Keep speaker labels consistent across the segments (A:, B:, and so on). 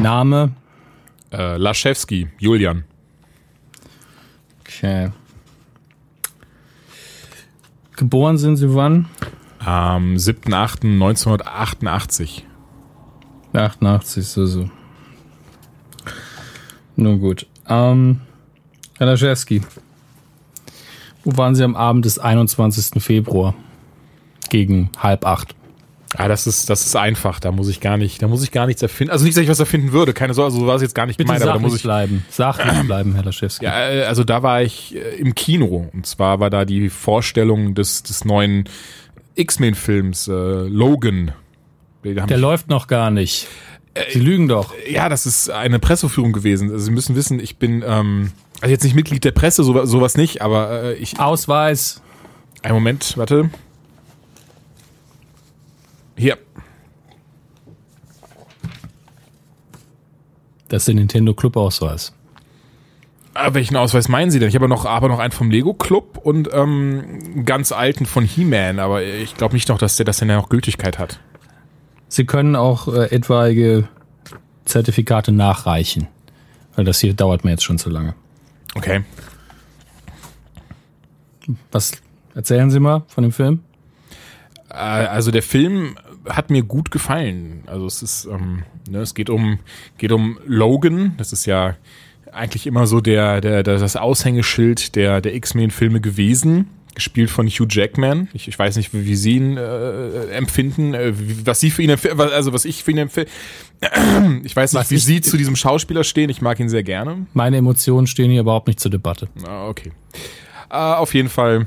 A: Name?
B: Äh, Laschewski, Julian.
A: Okay. Geboren sind Sie wann?
B: Am 7.8.1988.
A: 88, so, so. Nun gut. Ähm, Herr Laschewski, wo waren Sie am Abend des 21. Februar? Gegen halb acht.
B: Ah, das ist, das ist einfach. Da muss ich gar nicht, da muss ich gar nichts erfinden. Also nicht, dass ich was erfinden würde. Keine Sorge, also so war es jetzt gar nicht
A: Bitte
B: gemeint, aber da muss ich.
A: bleiben. Sachlich bleiben, Herr Laschewski.
B: Ja, äh, also da war ich äh, im Kino. Und zwar war da die Vorstellung des, des neuen X-Men-Films, äh, Logan.
A: Der läuft noch gar nicht. Sie lügen doch.
B: Ja, das ist eine Presseführung gewesen. Also Sie müssen wissen, ich bin ähm, also jetzt nicht Mitglied der Presse, so, sowas nicht, aber äh, ich.
A: Ausweis.
B: Einen Moment, warte. Hier.
A: Das ist der Nintendo Club Ausweis.
B: Ah, welchen Ausweis meinen Sie denn? Ich habe noch, aber noch einen vom Lego Club und ähm, einen ganz alten von He-Man, aber ich glaube nicht noch, dass der das denn ja noch Gültigkeit hat.
A: Sie können auch äh, etwaige Zertifikate nachreichen. Weil das hier dauert mir jetzt schon zu lange.
B: Okay.
A: Was erzählen Sie mal von dem Film?
B: Äh, also der Film hat mir gut gefallen. Also es ist, ähm, ne, es geht um, geht um Logan. Das ist ja eigentlich immer so der, der, der das Aushängeschild der, der X-Men-Filme gewesen. Gespielt von Hugh Jackman. Ich, ich weiß nicht, wie, wie Sie ihn äh, empfinden, äh, was Sie für ihn empfinden, also was ich für ihn empfinde. Ich weiß nicht,
A: Was
B: wie
A: ich-
B: Sie zu diesem Schauspieler stehen. Ich mag ihn sehr gerne.
A: Meine Emotionen stehen hier überhaupt nicht zur Debatte.
B: Ah, okay. Äh, auf jeden Fall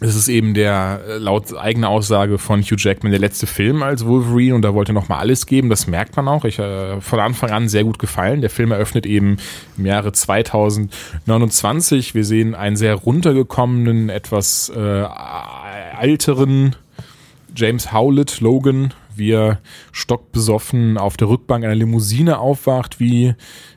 B: ist es eben der, äh, laut eigener Aussage von Hugh Jackman, der letzte Film als Wolverine und da wollte er nochmal alles geben. Das merkt man auch. Ich äh, von Anfang an sehr gut gefallen. Der Film eröffnet eben im Jahre 2029. Wir sehen einen sehr runtergekommenen, etwas äh, alteren James Howlett, Logan, wie er stockbesoffen auf der Rückbank einer Limousine aufwacht, wie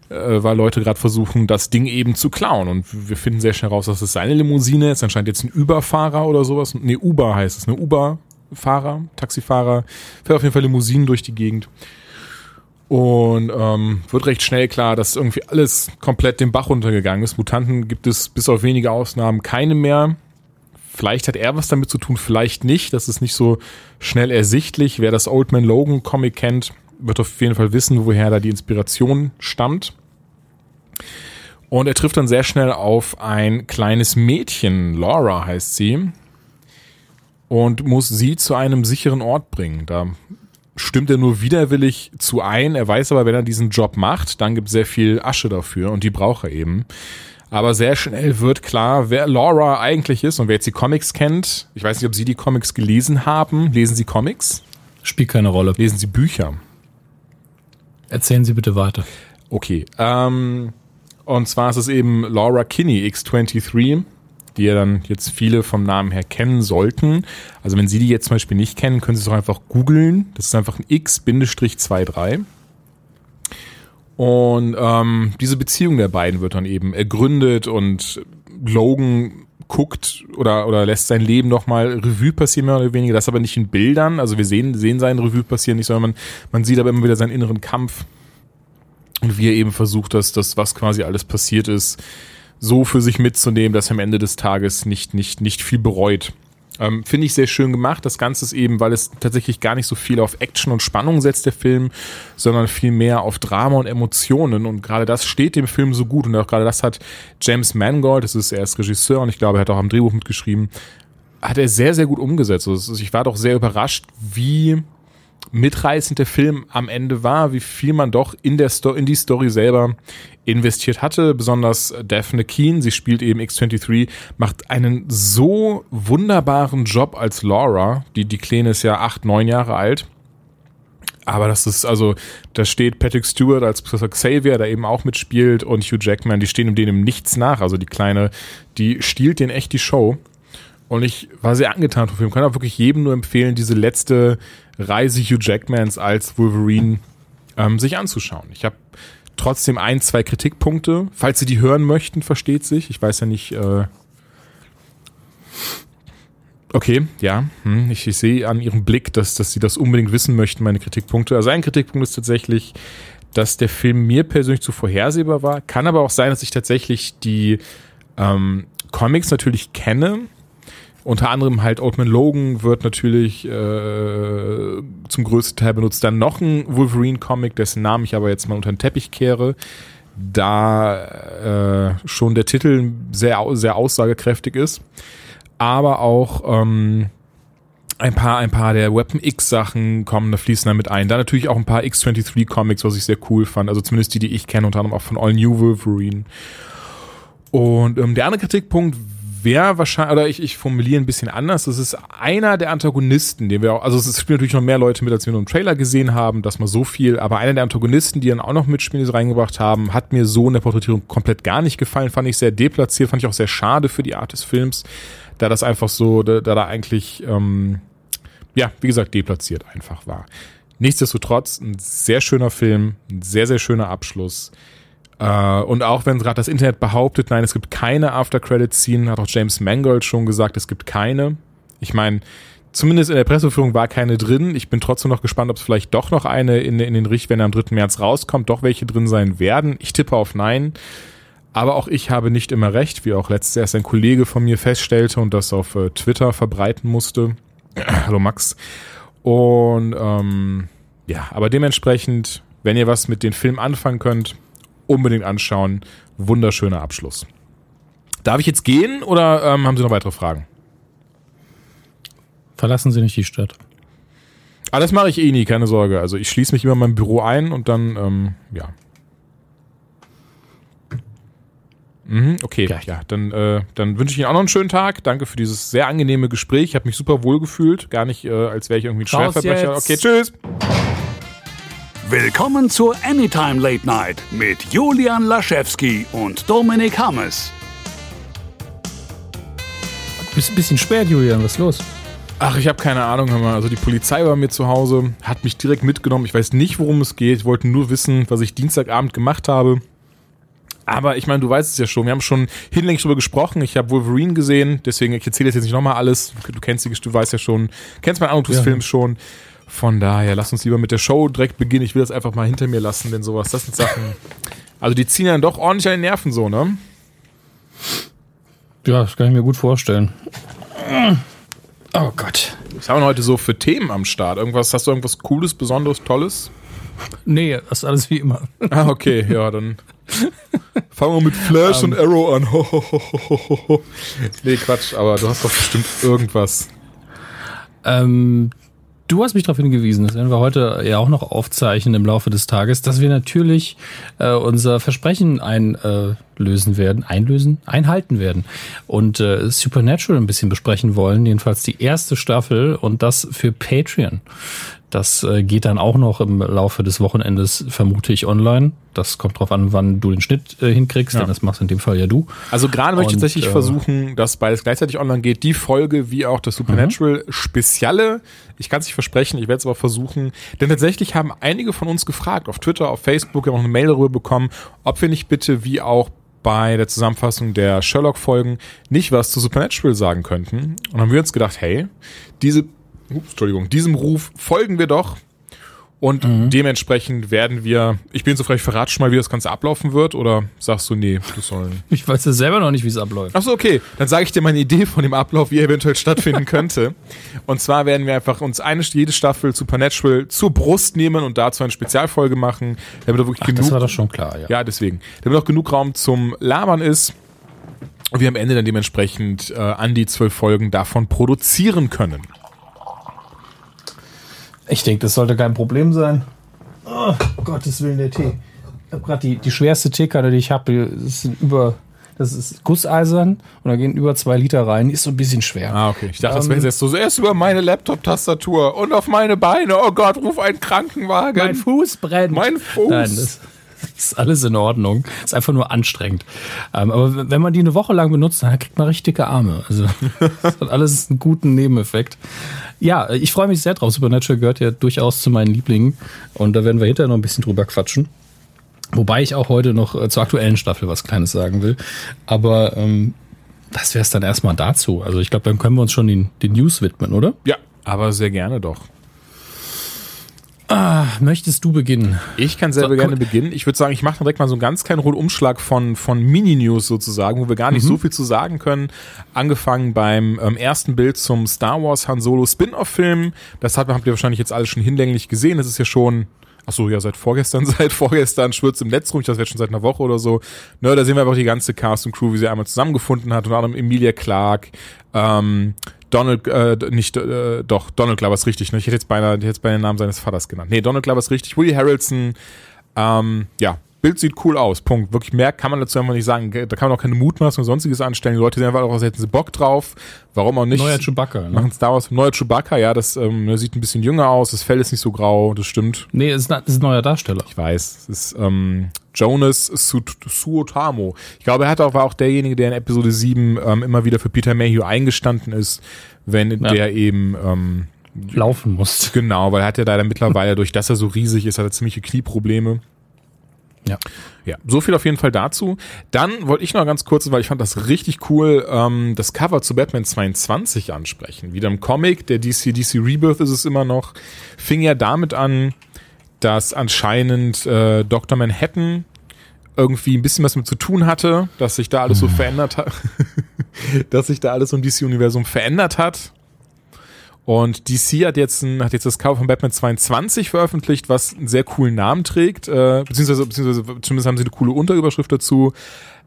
B: äh, weil Leute gerade versuchen, das Ding eben zu klauen. Und wir finden sehr schnell raus, dass es seine Limousine ist. Anscheinend jetzt ein Uber-Fahrer oder sowas. Nee, Uber heißt es, ne? Uber-Fahrer, Taxifahrer. Fährt auf jeden Fall Limousinen durch die Gegend. Und ähm, wird recht schnell klar, dass irgendwie alles komplett den Bach runtergegangen ist. Mutanten gibt es bis auf wenige Ausnahmen keine mehr. Vielleicht hat er was damit zu tun, vielleicht nicht. Das ist nicht so schnell ersichtlich. Wer das Old Man Logan Comic kennt, wird auf jeden Fall wissen, woher da die Inspiration stammt. Und er trifft dann sehr schnell auf ein kleines Mädchen, Laura heißt sie, und muss sie zu einem sicheren Ort bringen. Da stimmt er nur widerwillig zu ein. Er weiß aber, wenn er diesen Job macht, dann gibt es sehr viel Asche dafür und die braucht er eben. Aber sehr schnell wird klar, wer Laura eigentlich ist und wer jetzt die Comics kennt. Ich weiß nicht, ob Sie die Comics gelesen haben. Lesen Sie Comics?
A: Spielt keine Rolle.
B: Lesen Sie Bücher?
A: Erzählen Sie bitte weiter.
B: Okay. Ähm, und zwar ist es eben Laura Kinney, X23, die ja dann jetzt viele vom Namen her kennen sollten. Also wenn Sie die jetzt zum Beispiel nicht kennen, können Sie es doch einfach googeln. Das ist einfach ein X-23. Und ähm, diese Beziehung der beiden wird dann eben ergründet und Logan guckt oder, oder lässt sein Leben nochmal Revue passieren, mehr oder weniger. Das aber nicht in Bildern. Also wir sehen, sehen sein Revue passieren nicht, sondern man, man sieht aber immer wieder seinen inneren Kampf und wie er eben versucht, dass das, was quasi alles passiert ist, so für sich mitzunehmen, dass er am Ende des Tages nicht, nicht, nicht viel bereut. Ähm, Finde ich sehr schön gemacht. Das Ganze ist eben, weil es tatsächlich gar nicht so viel auf Action und Spannung setzt, der Film, sondern viel mehr auf Drama und Emotionen. Und gerade das steht dem Film so gut. Und auch gerade das hat James Mangold, das ist er ist Regisseur und ich glaube, er hat auch am Drehbuch mitgeschrieben, hat er sehr, sehr gut umgesetzt. Also ich war doch sehr überrascht, wie mitreißend der Film am Ende war, wie viel man doch in der Sto in die Story selber investiert hatte. Besonders Daphne Keen, sie spielt eben X23, macht einen so wunderbaren Job als Laura. Die, die Kleine ist ja acht, neun Jahre alt. Aber das ist, also, da steht Patrick Stewart als Professor Xavier, der eben auch mitspielt, und Hugh Jackman, die stehen dem nichts nach. Also die Kleine, die stiehlt den echt die Show. Und ich war sehr angetan vom Film. Kann auch wirklich jedem nur empfehlen, diese letzte Reise Hugh Jackmans als Wolverine ähm, sich anzuschauen. Ich habe trotzdem ein, zwei Kritikpunkte. Falls Sie die hören möchten, versteht sich. Ich weiß ja nicht. Äh okay, ja. Hm, ich, ich sehe an Ihrem Blick, dass, dass Sie das unbedingt wissen möchten, meine Kritikpunkte. Also ein Kritikpunkt ist tatsächlich, dass der Film mir persönlich zu vorhersehbar war. Kann aber auch sein, dass ich tatsächlich die ähm, Comics natürlich kenne. Unter anderem halt Old Man Logan wird natürlich äh, zum größten Teil benutzt. Dann noch ein Wolverine-Comic, dessen Namen ich aber jetzt mal unter den Teppich kehre. Da äh, schon der Titel sehr, sehr aussagekräftig ist. Aber auch ähm, ein paar, ein paar der Weapon X Sachen kommen, da fließen da mit ein. Da natürlich auch ein paar X23 Comics, was ich sehr cool fand. Also zumindest die, die ich kenne, unter anderem auch von All New Wolverine. Und ähm, der andere Kritikpunkt wäre wahrscheinlich, oder ich, ich formuliere ein bisschen anders, das ist einer der Antagonisten, den wir auch, also es spielen natürlich noch mehr Leute mit, als wir nur im Trailer gesehen haben, dass mal so viel, aber einer der Antagonisten, die dann auch noch mitspielen, die sie reingebracht haben, hat mir so in der Porträtierung komplett gar nicht gefallen, fand ich sehr deplatziert, fand ich auch sehr schade für die Art des Films, da das einfach so, da, da, da eigentlich, ähm, ja, wie gesagt, deplatziert einfach war. Nichtsdestotrotz ein sehr schöner Film, ein sehr, sehr schöner Abschluss. Uh, und auch wenn gerade das Internet behauptet, nein, es gibt keine After-Credit-Scene, hat auch James Mangold schon gesagt, es gibt keine. Ich meine, zumindest in der Presseführung war keine drin. Ich bin trotzdem noch gespannt, ob es vielleicht doch noch eine in, in den Richt, wenn er am 3. März rauskommt, doch welche drin sein werden. Ich tippe auf nein. Aber auch ich habe nicht immer recht, wie auch letztes erst ein Kollege von mir feststellte und das auf äh, Twitter verbreiten musste. Hallo Max. Und ähm, ja, aber dementsprechend, wenn ihr was mit den Filmen anfangen könnt, unbedingt anschauen. Wunderschöner Abschluss. Darf ich jetzt gehen oder ähm, haben Sie noch weitere Fragen?
A: Verlassen Sie nicht die Stadt.
B: Ah, das mache ich eh nie, keine Sorge. Also ich schließe mich immer in meinem Büro ein und dann, ähm, ja. Mhm, okay, ja, ja dann, äh, dann wünsche ich Ihnen auch noch einen schönen Tag. Danke für dieses sehr angenehme Gespräch. Ich habe mich super wohl gefühlt. Gar nicht, äh, als wäre ich irgendwie ein Schwerverbrecher. Okay, tschüss.
C: Willkommen zur Anytime Late Night mit Julian Laschewski und Dominik Hammes.
A: Du bist ein bisschen spät, Julian. Was ist los?
B: Ach, ich habe keine Ahnung, hör mal. Also die Polizei war mir zu Hause, hat mich direkt mitgenommen. Ich weiß nicht, worum es geht. Ich wollte nur wissen, was ich Dienstagabend gemacht habe. Aber ich meine, du weißt es ja schon. Wir haben schon hinlänglich darüber gesprochen. Ich habe Wolverine gesehen, deswegen ich erzähle jetzt nicht nochmal alles. Du kennst die, du weißt ja schon, kennst meinen des ja. Films schon. Von daher, lass uns lieber mit der Show direkt beginnen. Ich will das einfach mal hinter mir lassen, denn sowas, das sind Sachen. Also die ziehen dann doch ordentlich an den Nerven so, ne?
A: Ja, das kann ich mir gut vorstellen. Oh Gott.
B: Was haben wir heute so für Themen am Start? Irgendwas, hast du irgendwas Cooles, Besonderes, Tolles?
A: Nee, das ist alles wie immer.
B: Ah, okay, ja, dann fangen wir mit Flash um, und ähm. Arrow an. nee, Quatsch, aber du hast doch bestimmt irgendwas.
A: Ähm, Du hast mich darauf hingewiesen, das werden wir heute ja auch noch aufzeichnen im Laufe des Tages, dass wir natürlich äh, unser Versprechen einlösen werden, einlösen, einhalten werden und äh, Supernatural ein bisschen besprechen wollen, jedenfalls die erste Staffel und das für Patreon. Das äh, geht dann auch noch im Laufe des Wochenendes, vermute ich, online. Das kommt drauf an, wann du den Schnitt äh, hinkriegst, ja. denn das machst in dem Fall ja du.
B: Also gerade möchte ich tatsächlich äh, versuchen, dass beides gleichzeitig online geht. Die Folge wie auch das Supernatural mhm. Spezielle. Ich kann es nicht versprechen, ich werde es aber versuchen. Denn tatsächlich haben einige von uns gefragt, auf Twitter, auf Facebook, wir haben auch eine Mail darüber bekommen, ob wir nicht bitte wie auch bei der Zusammenfassung der Sherlock-Folgen nicht was zu Supernatural sagen könnten. Und dann haben wir uns gedacht, hey, diese ups, Entschuldigung, diesem Ruf folgen wir doch. Und mhm. dementsprechend werden wir, ich bin so frei, ich verrate schon mal, wie das Ganze ablaufen wird, oder sagst du, nee, du sollen.
A: Ich weiß ja selber noch nicht, wie es abläuft.
B: Achso, okay. Dann sage ich dir meine Idee von dem Ablauf, wie er eventuell stattfinden könnte. Und zwar werden wir einfach uns eine, jede Staffel Supernatural zur Brust nehmen und dazu eine Spezialfolge machen, damit da wirklich
A: Ach,
B: genug.
A: Das war doch schon klar, ja.
B: Ja, deswegen. Damit auch genug Raum zum Labern ist. Und wir am Ende dann dementsprechend äh, an die zwölf Folgen davon produzieren können.
A: Ich denke, das sollte kein Problem sein. Oh, Gottes Willen, der Tee. Ich habe gerade die, die schwerste Teekanne, die ich habe. Das sind über. Das ist gusseisern und da gehen über zwei Liter rein. Ist so ein bisschen schwer.
B: Ah, okay. Ich dachte, ähm, das wäre jetzt so. Erst über meine Laptop-Tastatur und auf meine Beine. Oh Gott, ruf einen Krankenwagen.
A: Mein Fuß brennt.
B: Mein Fuß. Nein,
A: das ist alles in Ordnung. Ist einfach nur anstrengend. Ähm, aber wenn man die eine Woche lang benutzt, dann kriegt man richtig dicke Arme. Also das hat alles einen guten Nebeneffekt. Ja, ich freue mich sehr drauf. Supernatural gehört ja durchaus zu meinen Lieblingen. Und da werden wir hinterher noch ein bisschen drüber quatschen. Wobei ich auch heute noch äh, zur aktuellen Staffel was Kleines sagen will. Aber ähm, das wäre es dann erstmal dazu. Also ich glaube, dann können wir uns schon den, den News widmen, oder?
B: Ja, aber sehr gerne doch.
A: Ah, möchtest du beginnen?
B: Ich kann selber so, gerne beginnen. Ich würde sagen, ich mache direkt mal so einen ganz kleinen Rundumschlag von, von Mini-News sozusagen, wo wir gar nicht mhm. so viel zu sagen können. Angefangen beim ähm, ersten Bild zum Star Wars Han Solo Spin-off-Film. Das habt, habt ihr wahrscheinlich jetzt alles schon hinlänglich gesehen. Das ist ja schon Ach so, ja, seit vorgestern, seit vorgestern schwirrt im Netz rum, ich das jetzt schon seit einer Woche oder so. Ne, da sehen wir einfach die ganze Cast und Crew, wie sie einmal zusammengefunden hat, unter anderem Emilia Clark, ähm, Donald, äh, nicht, äh, doch, Donald Glover ist richtig, ne? Ich hätte jetzt beinahe, hätte jetzt beinahe den Namen seines Vaters genannt. Nee, Donald Glover ist richtig. Woody Harrelson, ähm, ja, Bild sieht cool aus. Punkt. Wirklich mehr kann man dazu einfach nicht sagen. Da kann man auch keine Mutmaßung und sonstiges anstellen. Die Leute sehen einfach auch, hätten sie Bock drauf. Warum auch nicht?
A: Neuer Chewbacca. Ne?
B: Machen Star Wars. Neuer Chewbacca, ja, das ähm, sieht ein bisschen jünger aus. Das Fell ist nicht so grau. Das stimmt.
A: Nee, es ist, ist ein neuer Darsteller.
B: Ich weiß. Es ist ähm, Jonas Suotamo. Ich glaube, er hat auch, war auch derjenige, der in Episode 7 ähm, immer wieder für Peter Mayhew eingestanden ist, wenn ja. der eben ähm,
A: laufen muss.
B: Genau, weil er hat ja leider mittlerweile, durch dass er so riesig ist, hat er ziemliche Knieprobleme. Ja. Ja, so viel auf jeden Fall dazu. Dann wollte ich noch ganz kurz, weil ich fand das richtig cool, ähm, das Cover zu Batman 22 ansprechen. Wieder im Comic, der DC, DC Rebirth ist es immer noch, fing ja damit an, dass anscheinend äh, Dr. Manhattan irgendwie ein bisschen was mit zu tun hatte, dass sich da alles so hm. verändert hat, dass sich da alles im DC-Universum verändert hat und DC hat jetzt, ein, hat jetzt das Cover von Batman 22 veröffentlicht, was einen sehr coolen Namen trägt, äh, beziehungsweise, beziehungsweise zumindest haben sie eine coole Unterüberschrift dazu.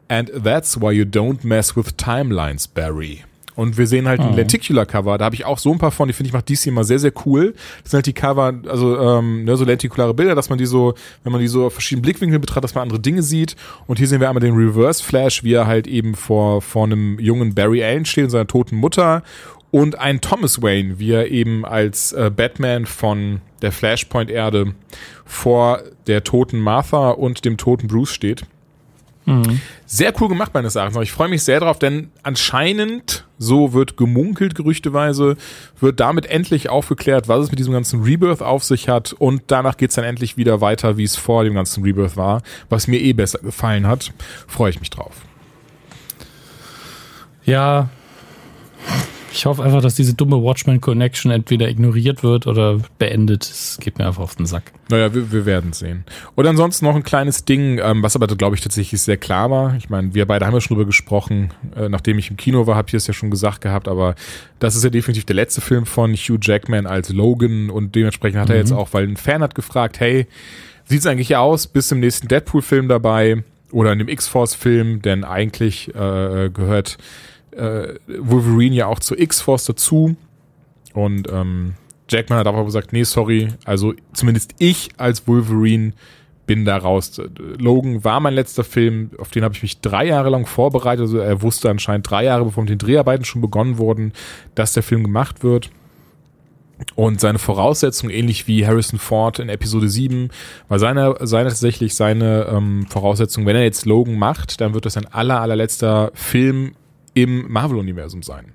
B: And that's why you don't mess with timelines, Barry. Und wir sehen halt ein mhm. Lenticular Cover. Da habe ich auch so ein paar von, die finde ich macht DC immer sehr, sehr cool. Das sind halt die Cover, also ähm, ne, so lentikulare Bilder, dass man die so, wenn man die so auf verschiedenen Blickwinkeln betrachtet, dass man andere Dinge sieht. Und hier sehen wir einmal den Reverse Flash, wie er halt eben vor, vor einem jungen Barry Allen steht und seiner toten Mutter und ein Thomas Wayne, wie er eben als äh, Batman von der Flashpoint-Erde vor der toten Martha und dem toten Bruce steht. Mhm. Sehr cool gemacht, meines Erachtens. Ich freue mich sehr drauf, denn anscheinend, so wird gemunkelt gerüchteweise, wird damit endlich aufgeklärt, was es mit diesem ganzen Rebirth auf sich hat und danach geht's dann endlich wieder weiter, wie es vor dem ganzen Rebirth war, was mir eh besser gefallen hat. Freue ich mich drauf.
A: Ja, ich hoffe einfach, dass diese dumme Watchmen Connection entweder ignoriert wird oder beendet. Es geht mir einfach auf den Sack.
B: Naja, wir, wir werden sehen. Und ansonsten noch ein kleines Ding, ähm, was aber, glaube ich, tatsächlich sehr klar war. Ich meine, wir beide haben ja schon drüber gesprochen. Äh, nachdem ich im Kino war, habe ich es ja schon gesagt gehabt, aber das ist ja definitiv der letzte Film von Hugh Jackman als Logan und dementsprechend hat mhm. er jetzt auch, weil ein Fan hat gefragt, hey, sieht's eigentlich aus, bis zum nächsten Deadpool-Film dabei oder in dem X-Force-Film, denn eigentlich äh, gehört äh, Wolverine ja auch zur X-Force dazu. Und ähm, Jackman hat aber gesagt, nee, sorry, also zumindest ich als Wolverine bin da raus. Logan war mein letzter Film, auf den habe ich mich drei Jahre lang vorbereitet. Also er wusste anscheinend drei Jahre, bevor mit den Dreharbeiten schon begonnen wurden, dass der Film gemacht wird. Und seine Voraussetzung, ähnlich wie Harrison Ford in Episode 7, war seine, seine tatsächlich seine ähm, Voraussetzung, wenn er jetzt Logan macht, dann wird das sein aller, allerletzter Film im Marvel-Universum sein.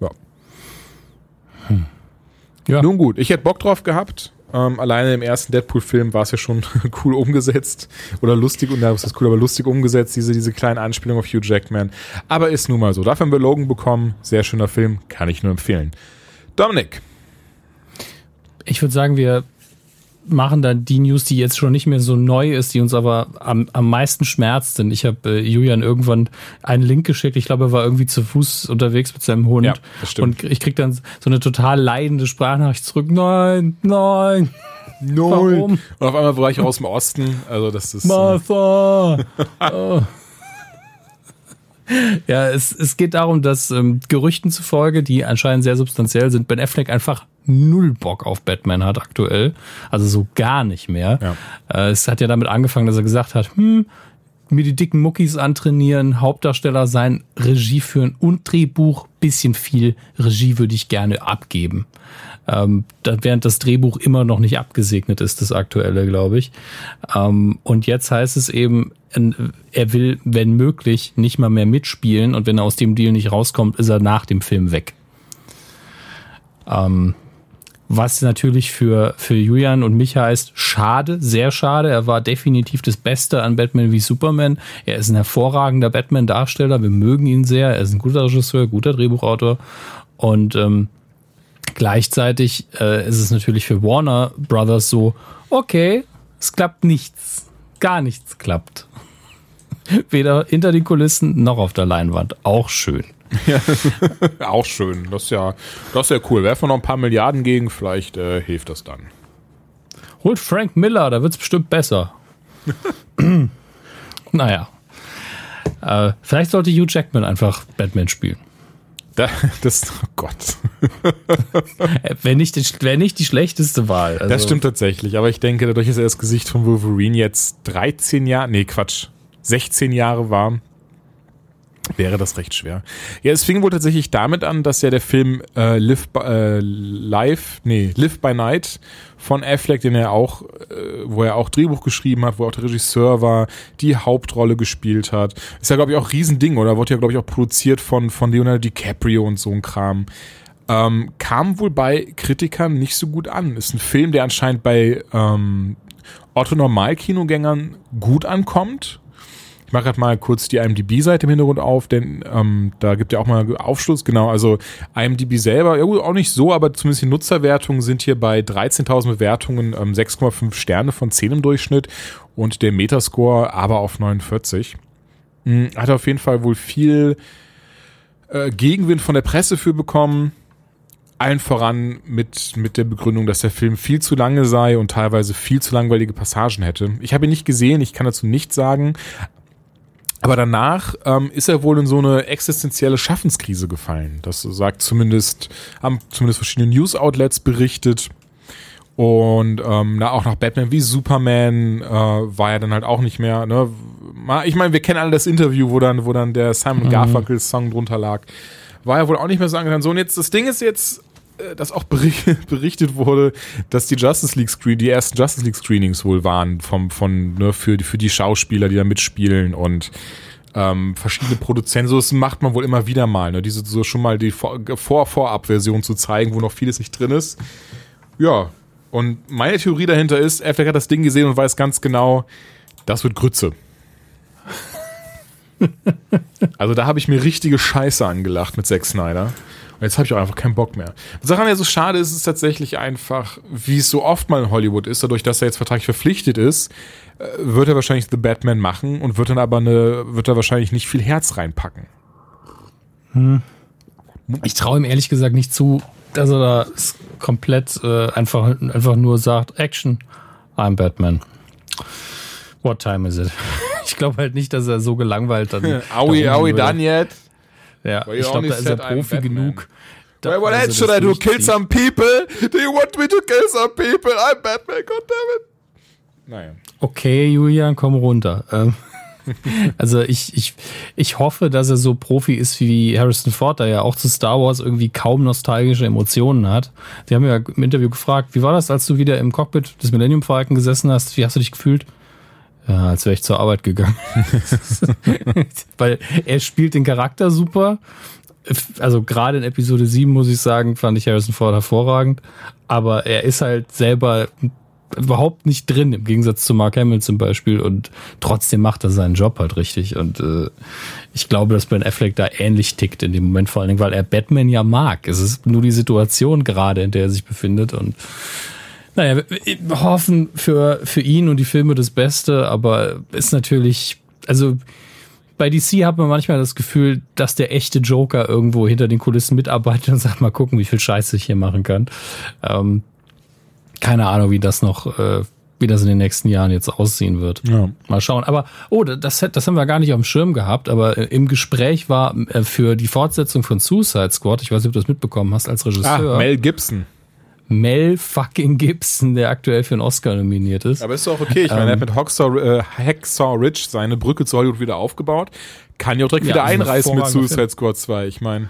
B: Ja. Hm. ja. Nun gut, ich hätte Bock drauf gehabt. Ähm, alleine im ersten Deadpool-Film war es ja schon cool umgesetzt. Oder lustig, und da ist das cool, aber lustig umgesetzt, diese, diese kleine Anspielung auf Hugh Jackman. Aber ist nun mal so. Dafür haben wir Logan bekommen. Sehr schöner Film, kann ich nur empfehlen. Dominik.
A: Ich würde sagen, wir machen dann die News, die jetzt schon nicht mehr so neu ist, die uns aber am, am meisten schmerzt. Denn ich habe äh, Julian irgendwann einen Link geschickt. Ich glaube, er war irgendwie zu Fuß unterwegs mit seinem Hund. Ja, das stimmt. Und ich krieg dann so eine total leidende Sprachnachricht zurück. Nein, nein.
B: Nein. Warum? Und auf einmal war ich aus dem Osten. Also das ist.
A: Martha! oh. Ja, es, es geht darum, dass ähm, Gerüchten zufolge, die anscheinend sehr substanziell sind, Ben Affleck einfach null Bock auf Batman hat aktuell. Also so gar nicht mehr. Ja. Äh, es hat ja damit angefangen, dass er gesagt hat, hm, mir die dicken Muckis antrainieren, Hauptdarsteller sein, Regie führen und Drehbuch, bisschen viel Regie würde ich gerne abgeben. Ähm, während das Drehbuch immer noch nicht abgesegnet ist, das aktuelle, glaube ich. Ähm, und jetzt heißt es eben, er will, wenn möglich, nicht mal mehr mitspielen und wenn er aus dem Deal nicht rauskommt, ist er nach dem Film weg. Ähm, was natürlich für, für Julian und mich heißt, schade, sehr schade. Er war definitiv das Beste an Batman wie Superman. Er ist ein hervorragender Batman-Darsteller. Wir mögen ihn sehr. Er ist ein guter Regisseur, guter Drehbuchautor. Und ähm, Gleichzeitig äh, ist es natürlich für Warner Brothers so, okay, es klappt nichts. Gar nichts klappt. Weder hinter den Kulissen noch auf der Leinwand. Auch schön.
B: Ja, auch schön. Das ist ja, das ist ja cool. Werfen wir noch ein paar Milliarden gegen, vielleicht äh, hilft das dann.
A: Holt Frank Miller, da wird es bestimmt besser. naja. Äh, vielleicht sollte Hugh Jackman einfach Batman spielen.
B: Da, das, oh Gott.
A: Wäre nicht, wär nicht die schlechteste Wahl.
B: Also. Das stimmt tatsächlich, aber ich denke, dadurch, dass er das Gesicht von Wolverine jetzt 13 Jahre, nee, Quatsch, 16 Jahre war, wäre das recht schwer. Ja, es fing wohl tatsächlich damit an, dass ja der Film äh, Live, by, äh, Live, nee, Live by Night von Affleck, den er auch, äh, wo er auch Drehbuch geschrieben hat, wo auch der Regisseur war, die Hauptrolle gespielt hat. Ist ja, glaube ich, auch Riesending, oder? Wurde ja, glaube ich, auch produziert von, von Leonardo DiCaprio und so ein Kram. Ähm, kam wohl bei Kritikern nicht so gut an. Ist ein Film, der anscheinend bei ähm, Otto-Normal-Kinogängern gut ankommt ich mache gerade mal kurz die IMDb-Seite im Hintergrund auf, denn ähm, da gibt ja auch mal Aufschluss. Genau, also IMDb selber, ja gut, auch nicht so, aber zumindest die Nutzerwertungen sind hier bei 13.000 Bewertungen, ähm, 6,5 Sterne von 10 im Durchschnitt und der Metascore aber auf 49. Hm, hat auf jeden Fall wohl viel äh, Gegenwind von der Presse für bekommen allen voran mit, mit der Begründung, dass der Film viel zu lange sei und teilweise viel zu langweilige Passagen hätte. Ich habe ihn nicht gesehen, ich kann dazu nichts sagen, aber danach ähm, ist er wohl in so eine existenzielle Schaffenskrise gefallen. Das sagt zumindest, haben zumindest verschiedene News-Outlets berichtet. Und ähm, na, auch nach Batman wie Superman äh, war er dann halt auch nicht mehr. Ne? Ich meine, wir kennen alle das Interview, wo dann, wo dann der Simon mhm. Garfunkel Song drunter lag. War er wohl auch nicht mehr so angetan. So, und jetzt, das Ding ist jetzt, dass auch berichtet wurde, dass die Justice League Screen, die ersten Justice League Screenings wohl waren vom, von, ne, für, die, für die Schauspieler, die da mitspielen und ähm, verschiedene Produzenten, so das macht man wohl immer wieder mal, ne, diese so schon mal die Vor-Vorab-Version zu zeigen, wo noch vieles nicht drin ist. Ja, und meine Theorie dahinter ist, Affleck hat das Ding gesehen und weiß ganz genau, das wird Grütze. also da habe ich mir richtige Scheiße angelacht mit Zack Snyder. Jetzt habe ich auch einfach keinen Bock mehr. Was daran ja so schade ist, ist tatsächlich einfach, wie es so oft mal in Hollywood ist, dadurch, dass er jetzt vertraglich verpflichtet ist, äh, wird er wahrscheinlich The Batman machen und wird dann aber eine, wird er wahrscheinlich nicht viel Herz reinpacken.
A: Hm. Ich traue ihm ehrlich gesagt nicht zu, dass er da komplett äh, einfach, einfach nur sagt, Action, I'm Batman. What time is it? Ich glaube halt nicht, dass er so gelangweilt dann.
B: are we done yet?
A: Ja, ich glaube, da ist er Profi genug.
B: Da, what else should I do? Kill some people? Do you want me to kill some people? I'm Batman, goddammit.
A: Naja. Okay, Julian, komm runter. Ähm, also ich, ich, ich hoffe, dass er so Profi ist wie Harrison Ford, der ja auch zu Star Wars irgendwie kaum nostalgische Emotionen hat. Die haben ja im Interview gefragt, wie war das, als du wieder im Cockpit des Millennium Falcon gesessen hast? Wie hast du dich gefühlt? Ja, als wäre ich zur Arbeit gegangen. Weil er spielt den Charakter super. Also gerade in Episode 7, muss ich sagen, fand ich Harrison Ford hervorragend. Aber er ist halt selber überhaupt nicht drin, im Gegensatz zu Mark Hamill zum Beispiel. Und trotzdem macht er seinen Job halt richtig. Und äh, ich glaube, dass Ben Affleck da ähnlich tickt in dem Moment, vor allen Dingen, weil er Batman ja mag. Es ist nur die Situation gerade, in der er sich befindet. Und naja, wir hoffen für, für ihn und die Filme das Beste, aber ist natürlich, also bei DC hat man manchmal das Gefühl, dass der echte Joker irgendwo hinter den Kulissen mitarbeitet und sagt, mal gucken, wie viel Scheiße ich hier machen kann. Ähm, keine Ahnung, wie das noch, äh, wie das in den nächsten Jahren jetzt aussehen wird. Ja. Mal schauen. Aber, oh, das, das haben wir gar nicht auf dem Schirm gehabt, aber äh, im Gespräch war äh, für die Fortsetzung von Suicide Squad, ich weiß nicht, ob du das mitbekommen hast als Regisseur.
B: Ah, Mel Gibson.
A: Mel fucking Gibson, der aktuell für einen Oscar nominiert ist.
B: Aber ist doch okay. Ich meine, er hat ähm, mit Hacksaw, äh, Hacksaw Ridge seine Brücke zu Hollywood wieder aufgebaut. Kann ja auch direkt ja, wieder einreißen mit Suicide Squad 2. Ich meine.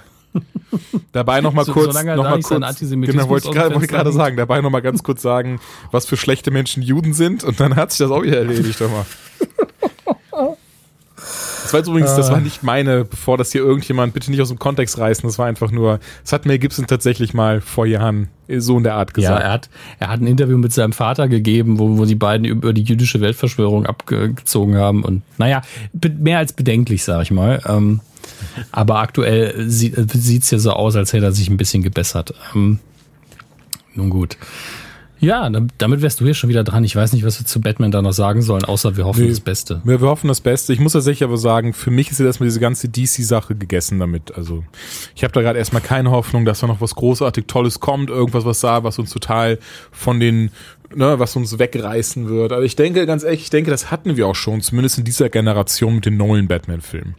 B: Dabei noch mal so, kurz, noch mal kurz, genau, wollte ich gerade, gerade sagen, dabei noch mal ganz kurz sagen, was für schlechte Menschen Juden sind und dann hat sich das auch wieder erledigt, doch mal. Jetzt übrigens, das war nicht meine, bevor das hier irgendjemand, bitte nicht aus dem Kontext reißen, das war einfach nur, das hat Mel Gibson tatsächlich mal vor Jahren so in der Art gesagt.
A: Ja, er hat, er hat ein Interview mit seinem Vater gegeben, wo, wo die beiden über die jüdische Weltverschwörung abgezogen haben und naja, mehr als bedenklich, sag ich mal. Ähm, aber aktuell sieht es ja so aus, als hätte er sich ein bisschen gebessert. Ähm, Nun gut. Ja, damit wärst du hier schon wieder dran. Ich weiß nicht, was wir zu Batman da noch sagen sollen, außer wir hoffen nee, das Beste.
B: Wir, wir hoffen das Beste. Ich muss tatsächlich aber sagen, für mich ist jetzt erstmal diese ganze DC-Sache gegessen damit. Also ich habe da gerade erstmal keine Hoffnung, dass da noch was großartig Tolles kommt, irgendwas, was da, was uns total von den, ne, was uns wegreißen wird. Aber ich denke, ganz ehrlich, ich denke, das hatten wir auch schon, zumindest in dieser Generation mit den Nolan Batman-Filmen.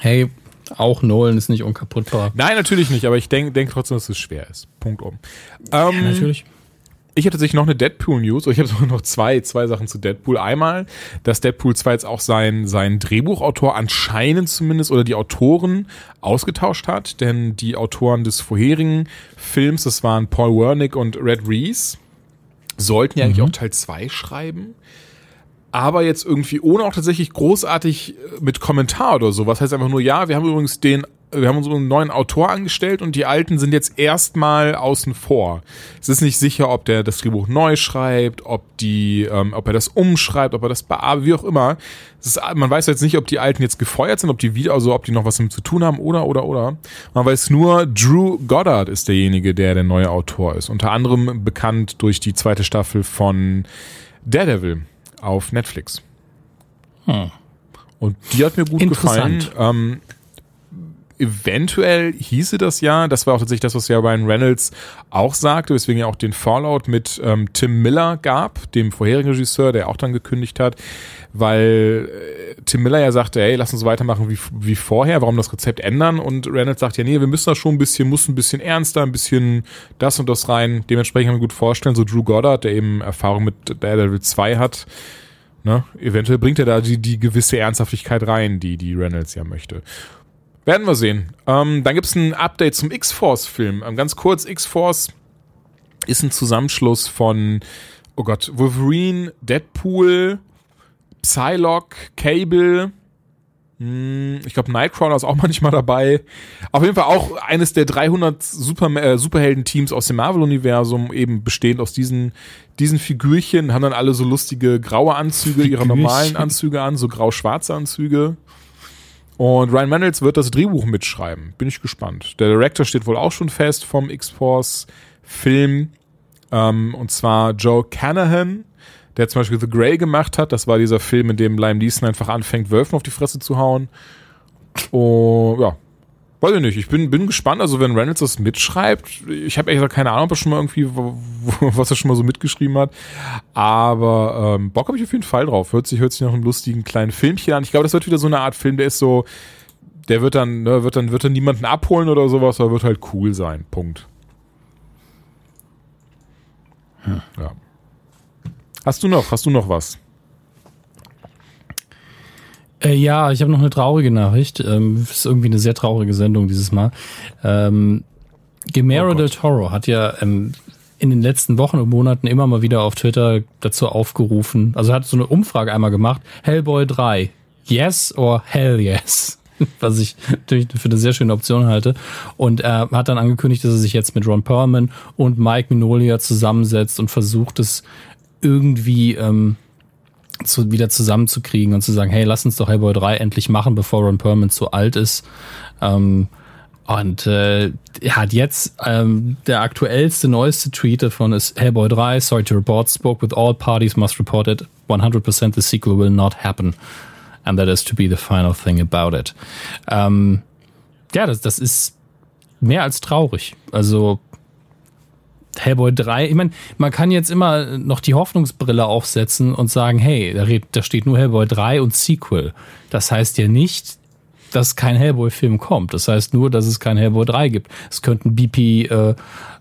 A: Hey, auch Nolan ist nicht unkaputtbar.
B: Nein, natürlich nicht, aber ich denke denk trotzdem, dass es schwer ist. Punkt um.
A: Ähm, ja, natürlich.
B: Ich hätte sich noch eine Deadpool-News. Ich habe sogar noch zwei, zwei Sachen zu Deadpool. Einmal, dass Deadpool zwar jetzt auch sein, sein Drehbuchautor anscheinend zumindest oder die Autoren ausgetauscht hat, denn die Autoren des vorherigen Films, das waren Paul Wernick und Red Reese, sollten ja mhm. eigentlich auch Teil 2 schreiben aber jetzt irgendwie ohne auch tatsächlich großartig äh, mit Kommentar oder so. Was heißt einfach nur, ja, wir haben übrigens den, wir haben unseren neuen Autor angestellt und die alten sind jetzt erstmal außen vor. Es ist nicht sicher, ob der das Drehbuch neu schreibt, ob die, ähm, ob er das umschreibt, ob er das bearbeitet, wie auch immer. Ist, man weiß jetzt nicht, ob die alten jetzt gefeuert sind, ob die wieder, also ob die noch was damit zu tun haben oder oder oder. Man weiß nur, Drew Goddard ist derjenige, der der neue Autor ist. Unter anderem bekannt durch die zweite Staffel von Daredevil auf Netflix. Hm. Und die hat mir gut gefallen. Ähm, eventuell hieße das ja, das war auch tatsächlich das, was ja Ryan Reynolds auch sagte, weswegen ja auch den Fallout mit ähm, Tim Miller gab, dem vorherigen Regisseur, der auch dann gekündigt hat, weil äh, Tim Miller ja sagte, hey, lass uns weitermachen wie, wie vorher, warum das Rezept ändern? Und Reynolds sagt ja, nee, wir müssen das schon ein bisschen, muss ein bisschen ernster, ein bisschen das und das rein. Dementsprechend kann man gut vorstellen, so Drew Goddard, der eben Erfahrung mit Daredevil 2 hat, ne, eventuell bringt er da die, die gewisse Ernsthaftigkeit rein, die, die Reynolds ja möchte. Werden wir sehen. Ähm, dann gibt's ein Update zum X-Force-Film. Ähm, ganz kurz, X-Force ist ein Zusammenschluss von, oh Gott, Wolverine, Deadpool, Psylocke, Cable, hm, ich glaube, Nightcrawler ist auch manchmal dabei. Auf jeden Fall auch eines der 300 Super, äh, Superhelden-Teams aus dem Marvel-Universum, eben bestehend aus diesen, diesen Figürchen, haben dann alle so lustige graue Anzüge, ihre normalen Anzüge an, so grau-schwarze Anzüge. Und Ryan Reynolds wird das Drehbuch mitschreiben. Bin ich gespannt. Der Director steht wohl auch schon fest vom X-Force-Film. Ähm, und zwar Joe Canahan, der zum Beispiel The Grey gemacht hat. Das war dieser Film, in dem Lime Neeson einfach anfängt, Wölfen auf die Fresse zu hauen. Und ja, weiß ich nicht. Ich bin, bin gespannt. Also wenn Reynolds das mitschreibt, ich habe ehrlich gesagt keine Ahnung, ob er schon mal irgendwie, was er schon mal so mitgeschrieben hat. Aber ähm, Bock habe ich auf jeden Fall drauf. Hört sich, hört sich nach einem lustigen kleinen Filmchen an. Ich glaube, das wird wieder so eine Art Film, der ist so, der wird dann, ne, wird dann, wird dann niemanden abholen oder sowas, aber wird halt cool sein. Punkt. Hm. Ja. Hast du noch, hast du noch was?
A: Äh, ja, ich habe noch eine traurige Nachricht. Ähm, ist irgendwie eine sehr traurige Sendung dieses Mal. Ähm, Gemero oh del Toro hat ja ähm, in den letzten Wochen und Monaten immer mal wieder auf Twitter dazu aufgerufen, also hat so eine Umfrage einmal gemacht, Hellboy 3, yes or hell yes? Was ich natürlich für eine sehr schöne Option halte. Und er hat dann angekündigt, dass er sich jetzt mit Ron Perlman und Mike Minolia zusammensetzt und versucht es irgendwie ähm, zu, wieder zusammenzukriegen und zu sagen, hey, lass uns doch Hellboy 3 endlich machen, bevor Ron Perlman zu alt ist. Ähm, und äh, hat jetzt ähm, der aktuellste, neueste Tweet davon ist Hellboy 3, sorry to report, spoke with all parties, must report it. 100% the sequel will not happen. And that is to be the final thing about it. Ähm, ja, das, das ist mehr als traurig. Also Hellboy 3, ich meine, man kann jetzt immer noch die Hoffnungsbrille aufsetzen und sagen, hey, da, da steht nur Hellboy 3 und Sequel. Das heißt ja nicht, dass kein Hellboy-Film kommt. Das heißt nur, dass es kein Hellboy 3 gibt. Es könnten BP, äh,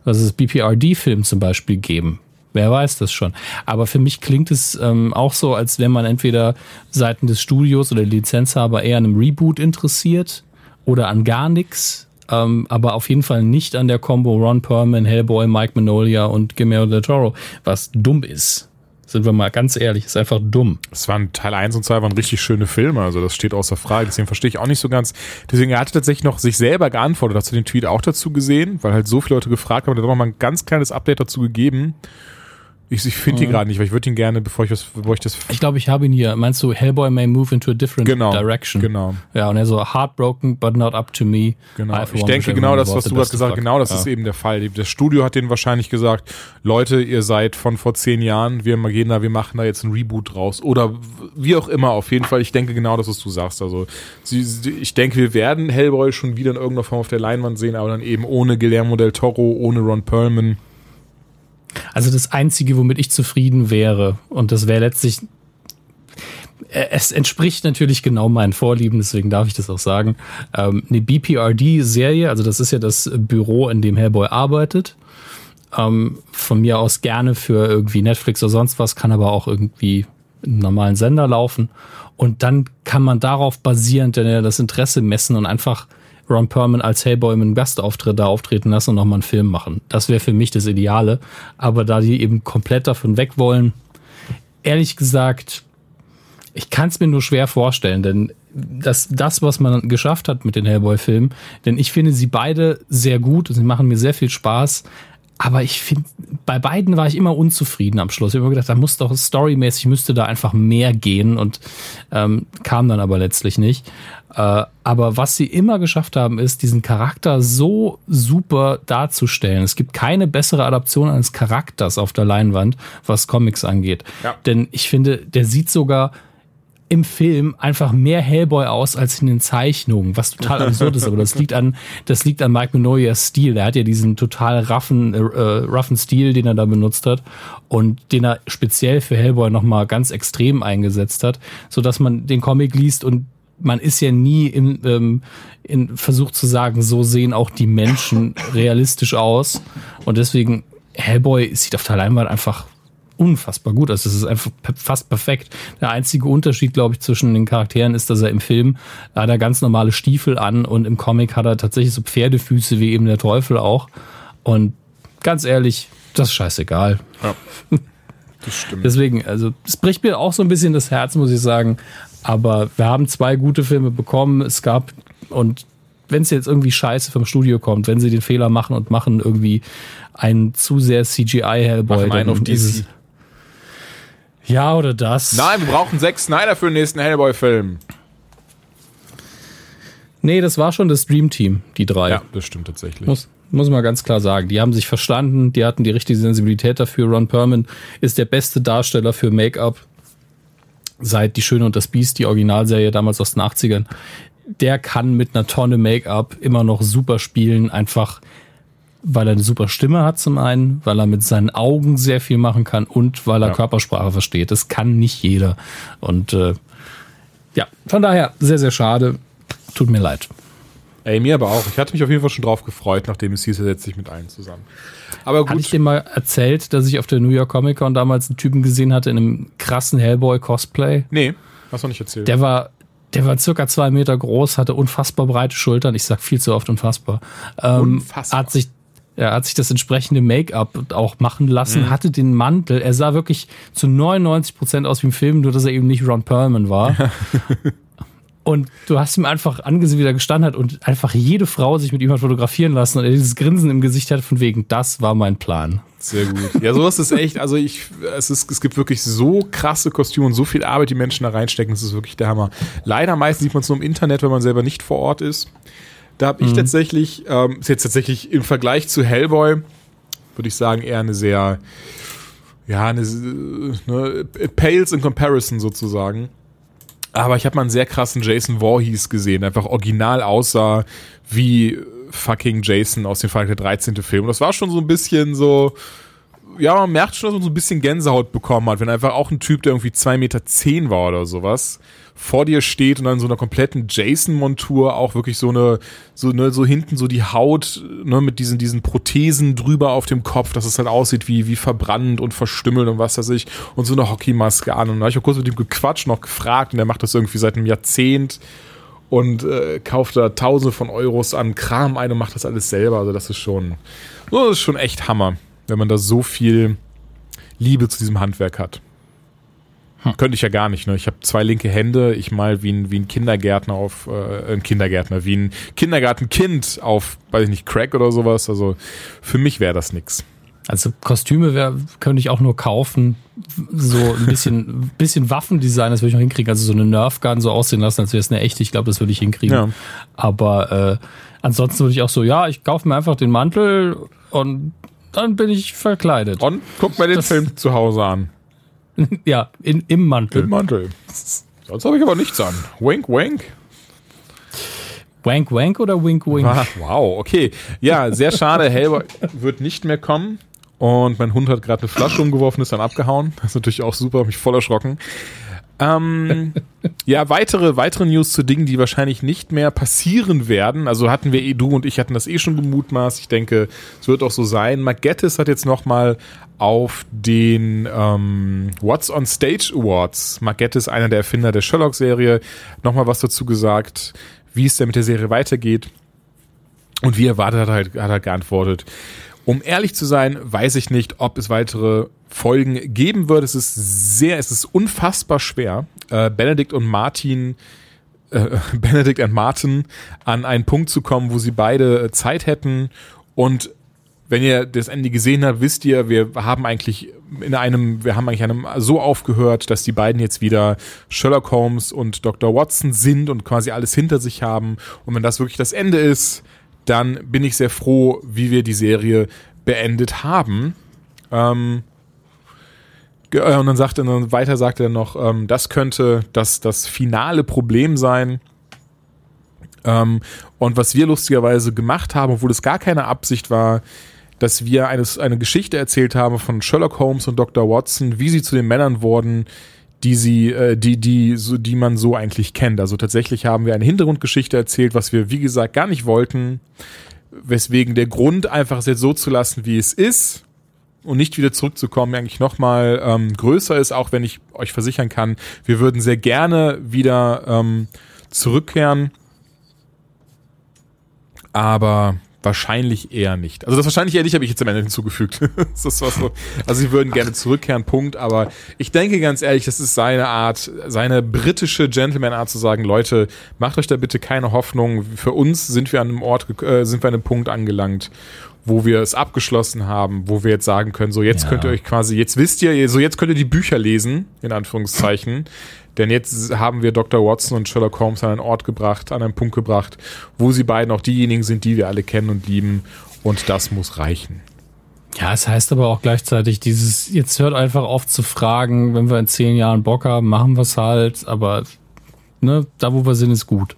A: was ist BPRD-Film zum Beispiel geben. Wer weiß das schon. Aber für mich klingt es ähm, auch so, als wenn man entweder Seiten des Studios oder Lizenzhaber eher an einem Reboot interessiert oder an gar nichts ähm, aber auf jeden Fall nicht an der Combo Ron Perlman, Hellboy, Mike Manolia und Guillermo del Toro, was dumm ist. Sind wir mal ganz ehrlich, ist einfach dumm.
B: Es waren Teil 1 und 2 waren richtig schöne Filme, also das steht außer Frage, deswegen verstehe ich auch nicht so ganz. Deswegen er hatte tatsächlich noch sich selber geantwortet, hast du den Tweet auch dazu gesehen, weil halt so viele Leute gefragt haben, hat er noch mal ein ganz kleines Update dazu gegeben. Ich, ich finde ihn
A: Mhm.
B: gerade nicht, weil ich würde ihn gerne, bevor ich, das, bevor ich das.
A: Ich glaube, ich habe ihn hier. Meinst du, Hellboy may move into a different
B: Genau,
A: direction?
B: genau.
A: Ja, und er so, heartbroken, but not up to me.
B: Genau. Ich denke genau
A: everyone
B: das,
A: was
B: was du hast gesagt,
A: luck.
B: genau das
A: ja.
B: ist eben der Fall. Das Studio hat denen wahrscheinlich gesagt, Leute, ihr seid von vor zehn Jahren, wir gehen da, wir machen da jetzt ein Reboot draus. Oder wie auch immer, auf jeden Fall, ich denke genau das, was du sagst. Also ich denke, wir werden Hellboy schon wieder in irgendeiner Form auf der Leinwand sehen, aber dann eben ohne Guillermo del Toro, ohne Ron Perlman.
A: Also das Einzige, womit ich zufrieden wäre, und das wäre letztlich, äh, es entspricht natürlich genau meinen Vorlieben, deswegen darf ich das auch sagen, ähm, eine BPRD-Serie, also das ist ja das Büro, in dem Hellboy arbeitet. Ähm, von mir aus gerne für irgendwie Netflix oder sonst was, kann aber auch irgendwie im normalen Sender laufen. Und dann kann man darauf basierend ja das Interesse messen und einfach Ron Perlman als Hellboy mit einem Gastauftritt da auftreten lassen und nochmal einen Film machen. Das wäre für mich das Ideale. Aber da die eben komplett davon weg wollen, ehrlich gesagt, ich kann es mir nur schwer vorstellen, denn das, das, was man geschafft hat mit den Hellboy-Filmen, denn ich finde sie beide sehr gut und sie machen mir sehr viel Spaß. Aber ich finde, bei beiden war ich immer unzufrieden am Schluss. Ich habe immer gedacht, da muss doch storymäßig müsste da einfach mehr gehen und ähm, kam dann aber letztlich nicht. Äh, aber was sie immer geschafft haben, ist, diesen Charakter so super darzustellen. Es gibt keine bessere Adaption eines Charakters auf der Leinwand, was Comics angeht.
B: Ja.
A: Denn ich finde, der sieht sogar im Film einfach mehr Hellboy aus als in den Zeichnungen, was total absurd ist, aber das liegt an, das liegt an Mike Minoyas Stil. Er hat ja diesen total raffen, äh, raffen Stil, den er da benutzt hat und den er speziell für Hellboy nochmal ganz extrem eingesetzt hat, so dass man den Comic liest und man ist ja nie im, ähm, in Versuch zu sagen, so sehen auch die Menschen realistisch aus und deswegen Hellboy sieht auf der Leinwand einfach unfassbar gut aus. Das ist einfach fast perfekt. Der einzige Unterschied, glaube ich, zwischen den Charakteren ist, dass er im Film hat er ganz normale Stiefel an und im Comic hat er tatsächlich so Pferdefüße wie eben der Teufel auch. Und ganz ehrlich, das ist scheißegal.
B: Das stimmt.
A: Deswegen, also es bricht mir auch so ein bisschen das Herz, muss ich sagen. Aber wir haben zwei gute Filme bekommen. Es gab und wenn es jetzt irgendwie scheiße vom Studio kommt, wenn sie den Fehler machen und machen irgendwie einen zu sehr CGI Hellboy,
B: einen auf
A: ist es- ja oder das?
B: Nein, wir brauchen Zack Snyder für den nächsten Hellboy-Film.
A: Nee, das war schon das Dream Team, die drei.
B: Ja, das stimmt tatsächlich.
A: Muss, muss man ganz klar sagen. Die haben sich verstanden, die hatten die richtige Sensibilität dafür. Ron Perlman ist der beste Darsteller für Make-up seit Die Schöne und das Biest, die Originalserie damals aus den 80ern. Der kann mit einer Tonne Make-up immer noch super spielen, einfach weil er eine super Stimme hat zum einen, weil er mit seinen Augen sehr viel machen kann und weil er
B: Ja.
A: Körpersprache versteht. Das kann nicht jeder. Und äh, ja, von daher sehr, sehr schade. Tut mir leid.
B: Ey, mir aber auch. Ich hatte mich auf jeden Fall schon drauf gefreut, nachdem es hieß, er setzt sich mit allen zusammen. Aber
A: Hatte ich
B: gut,
A: dir mal erzählt, dass ich auf der New York Comic Con damals einen Typen gesehen hatte in einem krassen Hellboy-Cosplay?
B: nee, hast du nicht erzählt.
A: Der war, der war circa zwei Meter groß, hatte unfassbar breite Schultern. Ich sag viel zu oft unfassbar. Ähm,
B: Unfassbar.
A: Hat sich, er hat sich das entsprechende Make-up auch machen lassen,
B: Mhm.
A: hatte den Mantel. Er sah wirklich zu 99 Prozent aus wie im Film, nur dass er eben nicht Ron Perlman war. Und du hast ihm einfach angesehen, wie er gestanden hat und einfach jede Frau sich mit ihm hat fotografieren lassen und er dieses Grinsen im Gesicht hat von wegen, das war mein Plan.
B: Sehr gut. Ja, sowas ist echt, also ich, es ist, es gibt wirklich so krasse Kostüme und so viel Arbeit, die Menschen da reinstecken, das ist wirklich der Hammer. Leider meistens sieht man es nur im Internet, wenn man selber nicht vor Ort ist. Da habe ich tatsächlich, ähm, ist jetzt tatsächlich im Vergleich zu Hellboy, würde ich sagen, eher eine sehr, ja, eine, ne, it pales in comparison sozusagen. Aber ich habe mal einen sehr krassen Jason Voorhees gesehen, der einfach original aussah wie fucking Jason aus dem Freitag der 13. Film. Und das war schon so ein bisschen so, ja, man merkt schon, dass man so ein bisschen Gänsehaut bekommen hat, wenn einfach auch ein Typ, der irgendwie 2,10 Meter zehn war oder sowas, vor dir steht und dann so einer kompletten Jason-Montur auch wirklich so eine, so, ne, so hinten so die Haut, ne, mit diesen, diesen Prothesen drüber auf dem Kopf, dass es halt aussieht wie, wie verbrannt und verstümmelt und was weiß ich, und so eine Hockeymaske an. Und da habe ich auch kurz mit ihm gequatscht, noch gefragt, und der macht das irgendwie seit einem Jahrzehnt und äh, kauft da Tausende von Euros an Kram ein und macht das alles selber. Also das ist schon, das ist schon echt Hammer, wenn man da so viel Liebe zu diesem Handwerk hat. Könnte ich ja gar nicht. Ne? Ich habe zwei linke Hände. Ich mal wie ein, wie ein Kindergärtner auf äh, ein Kindergärtner, wie ein Kindergartenkind auf, weiß ich nicht, Crack oder sowas. Also für mich wäre das nix.
A: Also Kostüme wär, könnte ich auch nur kaufen. So ein bisschen, bisschen Waffendesign, das würde ich noch hinkriegen. Also so eine Nerf-Gun so aussehen lassen, als wäre es eine echte. Ich glaube, das würde ich hinkriegen.
B: Ja.
A: Aber äh, ansonsten würde ich auch so, ja, ich kaufe mir einfach den Mantel und dann bin ich verkleidet.
B: Und guck mir den
A: Das-
B: Film zu Hause an.
A: ja, in, im Mantel.
B: Im Mantel. Sonst habe ich aber nichts an. Wink, wink.
A: Wank Wank oder Wink Wink?
B: Ah, Wow, okay. Ja, sehr schade. Hellboy wird nicht mehr kommen. Und mein Hund hat gerade eine Flasche umgeworfen, ist dann abgehauen. Das ist natürlich auch super, mich voll erschrocken. Ähm, ja, weitere, weitere News zu Dingen, die wahrscheinlich nicht mehr passieren werden. Also hatten wir eh, du und ich hatten das eh schon gemutmaßt. Ich denke, es wird auch so sein. Mark hat jetzt nochmal auf den ähm, What's on Stage Awards, Mark einer der Erfinder der Sherlock-Serie, nochmal was dazu gesagt, wie es denn mit der Serie weitergeht. Und wie erwartet hat er, hat er geantwortet. Um ehrlich zu sein, weiß ich nicht, ob es weitere Folgen geben wird. Es ist sehr, es ist unfassbar schwer, äh, Benedikt und Martin, äh, Benedikt und Martin an einen Punkt zu kommen, wo sie beide äh, Zeit hätten. Und wenn ihr das Ende gesehen habt, wisst ihr, wir haben eigentlich in einem, wir haben eigentlich einem so aufgehört, dass die beiden jetzt wieder Sherlock Holmes und Dr. Watson sind und quasi alles hinter sich haben. Und wenn das wirklich das Ende ist, dann bin ich sehr froh, wie wir die Serie beendet haben. Ähm, äh, und dann sagt er dann weiter, sagt er noch, ähm, das könnte das, das finale Problem sein. Ähm, und was wir lustigerweise gemacht haben, obwohl es gar keine Absicht war, dass wir eine, eine Geschichte erzählt haben von Sherlock Holmes und Dr. Watson, wie sie zu den Männern wurden, die sie, äh, die, die, so, die man so eigentlich kennt. Also tatsächlich haben wir eine Hintergrundgeschichte erzählt, was wir, wie gesagt, gar nicht wollten, weswegen der Grund, einfach es jetzt so zu lassen, wie es ist und nicht wieder zurückzukommen, eigentlich nochmal ähm, größer ist, auch wenn ich euch versichern kann, wir würden sehr gerne wieder ähm, zurückkehren, aber wahrscheinlich eher nicht. Also das wahrscheinlich eher nicht habe ich jetzt am Ende hinzugefügt. das war so. Also sie würden gerne zurückkehren, Punkt. Aber ich denke ganz ehrlich, das ist seine Art, seine britische Gentleman-Art zu sagen, Leute, macht euch da bitte keine Hoffnung. Für uns sind wir an einem Ort, äh, sind wir an einem Punkt angelangt, wo wir es abgeschlossen haben, wo wir jetzt sagen können, so jetzt
A: Ja.
B: könnt ihr euch quasi, jetzt wisst ihr, so jetzt könnt ihr die Bücher lesen, in Anführungszeichen. Denn jetzt haben wir Dr. Watson und Sherlock Holmes an einen Ort gebracht, an einen Punkt gebracht, wo sie beiden auch diejenigen sind, die wir alle kennen und lieben. Und das muss reichen.
A: Ja, es heißt aber auch gleichzeitig dieses, jetzt hört einfach auf zu fragen, wenn wir in zehn Jahren Bock haben, machen wir es halt, aber ne, da wo wir sind, ist gut.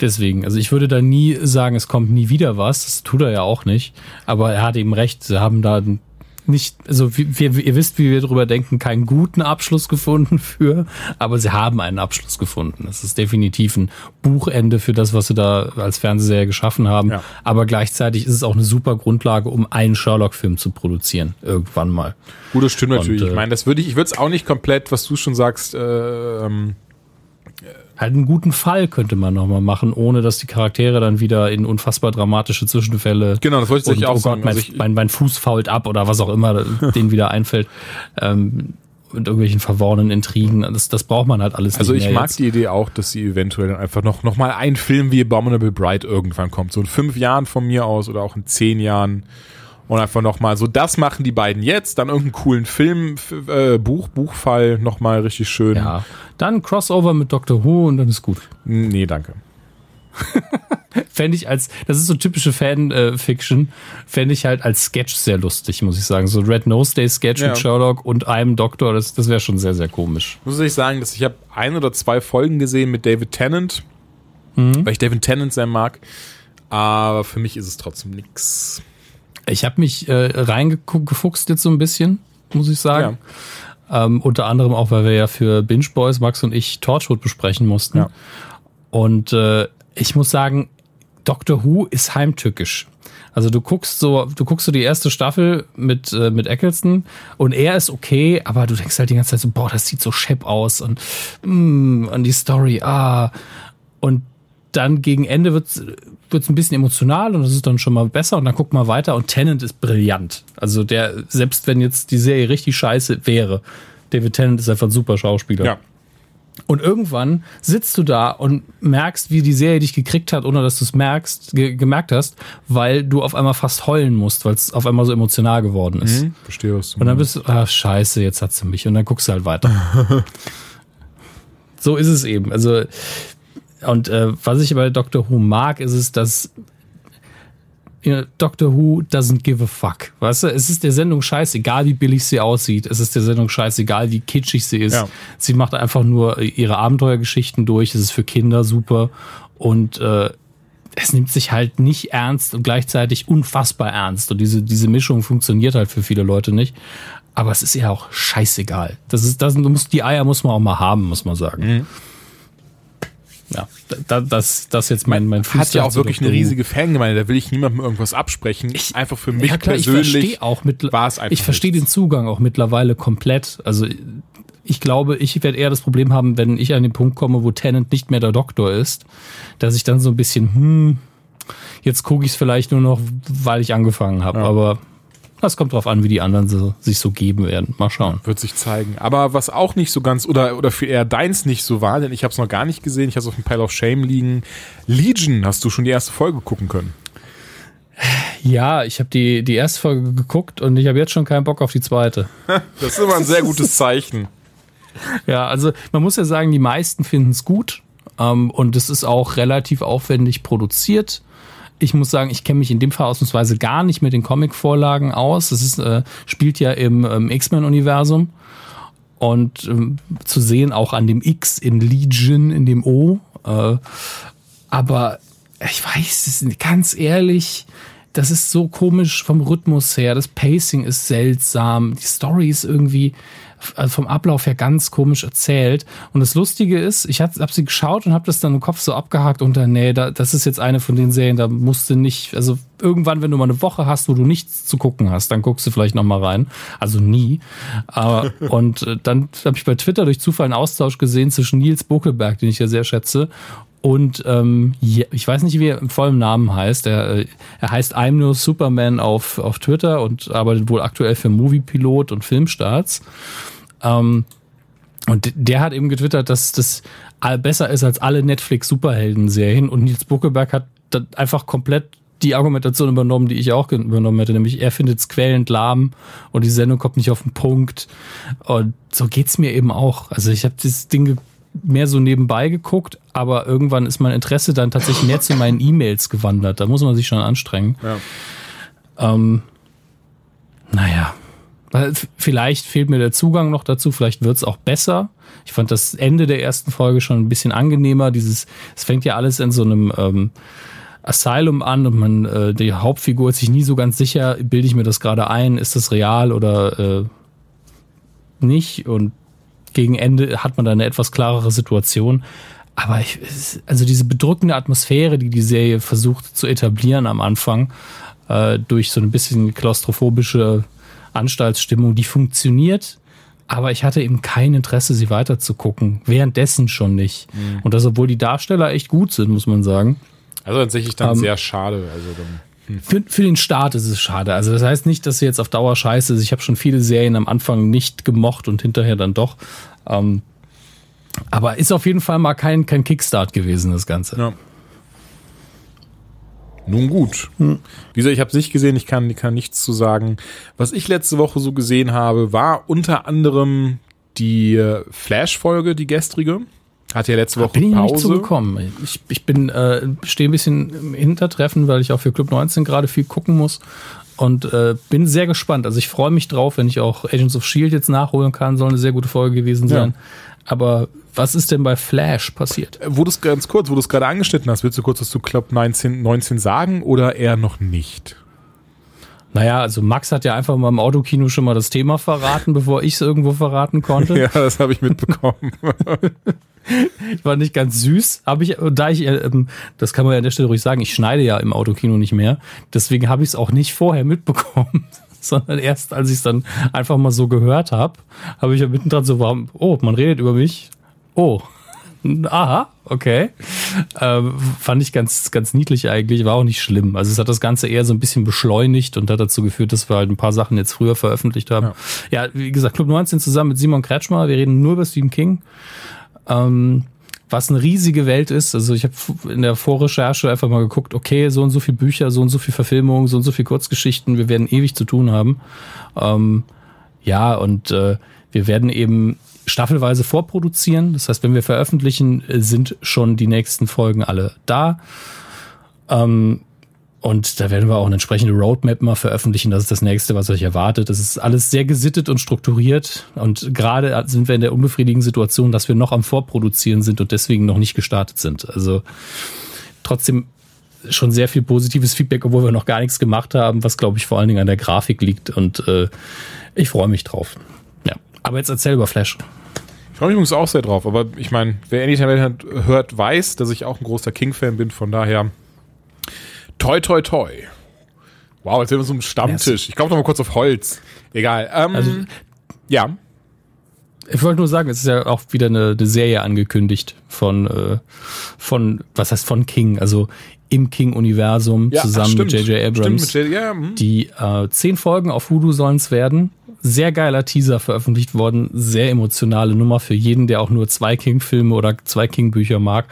A: Deswegen, also ich würde da nie sagen, es kommt nie wieder was, das tut er ja auch nicht, aber er hat eben recht, sie haben da nicht, also wir, wir, ihr wisst, wie wir drüber denken, keinen guten Abschluss gefunden für, aber sie haben einen Abschluss gefunden. Es ist definitiv ein Buchende für das, was sie da als Fernsehserie geschaffen haben,
B: Ja.
A: aber gleichzeitig ist es auch eine super Grundlage, um einen Sherlock-Film zu produzieren, irgendwann mal.
B: Gut, das stimmt natürlich.
A: Und, äh,
B: ich meine, das würde ich, ich würde es auch nicht komplett, was du schon sagst, äh, ähm,
A: Halt einen guten Fall könnte man nochmal machen, ohne dass die Charaktere dann wieder in unfassbar dramatische Zwischenfälle.
B: Genau, das wollte ich
A: und,
B: auch
A: oh
B: sagen.
A: Gott, mein,
B: Also ich-
A: mein, mein Fuß fault ab oder was auch immer denen wieder einfällt. Ähm, und irgendwelchen verworrenen Intrigen. Das, das braucht man halt alles
B: Also
A: nicht
B: ich
A: mehr
B: mag
A: jetzt.
B: die Idee auch, dass sie eventuell dann einfach noch, noch mal ein Film wie Abominable Bride irgendwann kommt. So in fünf Jahren von mir aus oder auch in zehn Jahren. Und einfach noch mal so, das machen die beiden jetzt, dann irgendeinen coolen Film, äh, Buch, Buchfall, noch mal richtig schön.
A: Ja, dann Crossover mit Doctor Who und dann ist gut.
B: Nee, danke.
A: Fände ich als, das ist so typische Fan-Fiction, fände ich halt als Sketch sehr lustig, muss ich sagen. So Red Nose Day Sketch
B: Ja.
A: mit Sherlock und einem Doktor, das, das wäre schon sehr, sehr komisch.
B: Muss ich sagen, dass ich habe ein oder zwei Folgen gesehen mit David Tennant, weil ich David Tennant sehr mag. Aber für mich ist es trotzdem nix.
A: Ich habe mich äh, reingefuchst jetzt so ein bisschen, muss ich sagen. Ähm, unter anderem auch, weil wir ja für Binge Boys, Max und ich, Torchwood besprechen mussten.
B: Ja.
A: Und äh, ich muss sagen, Doctor Who ist heimtückisch. Also du guckst so, du guckst so die erste Staffel mit, äh, mit Eccleston und er ist okay, aber du denkst halt die ganze Zeit so, boah, das sieht so schepp aus und, mm, und die Story, ah. Und dann gegen Ende wird's wird's ein bisschen emotional und das ist dann schon mal besser und dann guck mal weiter und Tennant ist brillant. Also der, selbst wenn jetzt die Serie richtig scheiße wäre, David Tennant ist einfach ein super Schauspieler.
B: Ja.
A: Und irgendwann sitzt du da und merkst, wie die Serie dich gekriegt hat, ohne dass du es merkst, ge gemerkt hast, weil du auf einmal fast heulen musst, weil es auf einmal so emotional geworden ist.
B: Hm, verstehe was du
A: Und dann bist du, ah, scheiße, jetzt hat sie mich. Und dann guckst du halt weiter. so ist es eben. Also, und äh, was ich bei Doctor Who mag, ist es, dass ja, Doctor Who doesn't give a fuck. Weißt du, es ist der Sendung scheißegal, wie billig sie aussieht. Es ist der Sendung scheißegal, wie kitschig sie ist.
B: Ja.
A: Sie macht einfach nur ihre Abenteuergeschichten durch. Es ist für Kinder super. Und äh, es nimmt sich halt nicht ernst und gleichzeitig unfassbar ernst. Und diese, diese Mischung funktioniert halt für viele Leute nicht. Aber es ist ja auch scheißegal. Das ist, das, du musst, die Eier muss man auch mal haben, muss man sagen. Ja, da, das, das jetzt mein, mein
B: Hat ja auch wirklich eine riesige Fangemeinde. Da will ich niemandem irgendwas absprechen. einfach für mich
A: ja, klar, ich
B: persönlich
A: verstehe auch mit,
B: war es einfach
A: ich verstehe den. Zugang auch mittlerweile komplett. Also ich glaube, ich werde eher das Problem haben, wenn ich an den Punkt komme, wo Tennant nicht mehr der Doktor ist, dass ich dann so ein bisschen, hm, jetzt gucke ich es vielleicht nur noch, weil ich angefangen habe. Aber das kommt drauf an, wie die anderen so, sich so geben werden. Mal schauen.
B: Wird sich zeigen. Aber was auch nicht so ganz, oder, oder für eher deins nicht so war, denn ich habe es noch gar nicht gesehen, ich habe es auf dem Pile of Shame liegen. Legion, hast du schon die erste Folge gucken können?
A: Ja, ich habe die, die erste Folge geguckt und ich habe jetzt schon keinen Bock auf die zweite.
B: Das ist immer ein sehr gutes Zeichen.
A: Ja, also man muss ja sagen, die meisten finden es gut ähm, und es ist auch relativ aufwendig produziert. Ich muss sagen, ich kenne mich in dem Fall ausnahmsweise gar nicht mit den Comic-Vorlagen aus. Es ist, äh, spielt ja im ähm, X-Men-Universum und ähm, zu sehen auch an dem X in Legion, in dem O. Äh, aber ich weiß es ganz ehrlich, das ist so komisch vom Rhythmus her. Das Pacing ist seltsam. Die Story ist irgendwie also vom Ablauf her ganz komisch erzählt. Und das Lustige ist, ich habe hab sie geschaut und habe das dann im Kopf so abgehakt unter, nee, da, das ist jetzt eine von den Serien, da musst du nicht, also irgendwann, wenn du mal eine Woche hast, wo du nichts zu gucken hast, dann guckst du vielleicht noch mal rein. Also nie. Aber, und äh, dann habe ich bei Twitter durch Zufall einen Austausch gesehen zwischen Nils Buckelberg, den ich ja sehr schätze, und ähm, ich weiß nicht, wie er im vollen Namen heißt. Er, äh, er heißt I'm No Superman auf, auf Twitter und arbeitet wohl aktuell für Moviepilot und Filmstarts. Ähm, und der hat eben getwittert, dass das besser ist als alle Netflix-Superhelden-Serien. Und Nils Buckelberg hat dann einfach komplett die Argumentation übernommen, die ich auch übernommen hätte, nämlich er findet es quälend lahm und die Sendung kommt nicht auf den Punkt. Und so geht's mir eben auch. Also ich habe das Ding mehr so nebenbei geguckt, aber irgendwann ist mein Interesse dann tatsächlich mehr zu meinen E-Mails gewandert. Da muss man sich schon anstrengen.
B: Ja.
A: Ähm, naja, vielleicht fehlt mir der Zugang noch dazu, vielleicht wird's auch besser. Ich fand das Ende der ersten Folge schon ein bisschen angenehmer. Dieses, es fängt ja alles in so einem ähm, Asylum an und man, äh, die Hauptfigur ist sich nie so ganz sicher, bilde ich mir das gerade ein, ist das real oder äh, nicht? Und gegen Ende hat man da eine etwas klarere Situation. Aber ich, also diese bedrückende Atmosphäre, die die Serie versucht zu etablieren am Anfang, äh, durch so ein bisschen klaustrophobische Anstaltsstimmung, die funktioniert. Aber ich hatte eben kein Interesse, sie weiter zu gucken. Währenddessen schon nicht. Und das, obwohl die Darsteller echt gut sind, muss man sagen.
B: Also tatsächlich dann
A: Ähm,
B: sehr schade. Also dann,
A: Für, für den Start ist es schade. Also das heißt nicht, dass sie jetzt auf Dauer scheiße ist. Ich habe schon viele Serien am Anfang nicht gemocht und hinterher dann doch. Ähm, aber ist auf jeden Fall mal kein, kein Kickstart gewesen, das Ganze.
B: ja. Nun gut.
A: Hm.
B: Wie gesagt, ich habe es nicht gesehen, ich kann, kann nichts zu sagen. Was ich letzte Woche so gesehen habe, war unter anderem die äh, Flash-Folge, die gestrige. Hatte ja letzte Woche
A: Bin ich noch nicht
B: Pause.
A: zugekommen. Ich, ich bin äh, stehe ein bisschen im Hintertreffen, weil ich auch für Club 19 gerade viel gucken muss und äh, bin sehr gespannt. Also ich freue mich drauf, wenn ich auch Agents of Shield jetzt nachholen kann. Soll eine sehr gute Folge gewesen sein. Aber was ist denn bei Flash passiert?
B: Wo du es ganz kurz, wo du es gerade angeschnitten hast, willst du kurz was zu Club 19, 19 sagen oder eher noch nicht?
A: Naja, also Max hat ja einfach mal im Autokino schon mal das Thema verraten, bevor ich es irgendwo verraten konnte.
B: Ja, das habe ich mitbekommen.
A: War nicht ganz süß. Habe ich, da ich, äh, ähm, das kann man ja an der Stelle ruhig sagen, ich schneide ja im Autokino nicht mehr. Deswegen habe ich es auch nicht vorher mitbekommen, sondern erst als ich es dann einfach mal so gehört habe, habe ich ja mittendrin so, warum, oh, man redet über mich. Oh. Aha, okay. Ähm, fand ich ganz, ganz niedlich eigentlich, war auch nicht schlimm. Also es hat das Ganze eher so ein bisschen beschleunigt und hat dazu geführt, dass wir halt ein paar Sachen jetzt früher veröffentlicht haben. Ja, wie gesagt, Club 19 zusammen mit Simon Kretschmer, wir reden nur über Stephen King. Ähm, was eine riesige Welt ist. Also ich habe in der Vorrecherche einfach mal geguckt, okay, so und so viele Bücher, so und so viel Verfilmungen, so und so viel Kurzgeschichten, wir werden ewig zu tun haben. Ähm, ja, und äh, wir werden eben staffelweise vorproduzieren. Das heißt, wenn wir veröffentlichen, sind schon die nächsten Folgen alle da. Ähm, und da werden wir auch eine entsprechende Roadmap mal veröffentlichen. Das ist das nächste, was euch erwartet. Das ist alles sehr gesittet und strukturiert. Und gerade sind wir in der unbefriedigenden Situation, dass wir noch am Vorproduzieren sind und deswegen noch nicht gestartet sind. Also trotzdem schon sehr viel positives Feedback, obwohl wir noch gar nichts gemacht haben, was glaube ich vor allen Dingen an der Grafik liegt. Und äh, ich freue mich drauf. Ja. Aber jetzt erzähl über Flash.
B: Ich freue mich übrigens auch sehr drauf. Aber ich meine, wer Anytime hört, weiß, dass ich auch ein großer King-Fan bin. Von daher Toi, toi, toi. Wow, jetzt sind wir so einem Stammtisch. Ich glaube noch mal kurz auf Holz. Egal. Ähm, also, ja.
A: Ich wollte nur sagen, es ist ja auch wieder eine, eine Serie angekündigt von, äh, von, was heißt von King, also im King-Universum ja, zusammen mit J.J. Abrams. Stimmt, mit J. Ja, hm. Die äh, zehn Folgen auf Voodoo sollen es werden. Sehr geiler Teaser veröffentlicht worden. Sehr emotionale Nummer für jeden, der auch nur zwei King-Filme oder zwei King-Bücher mag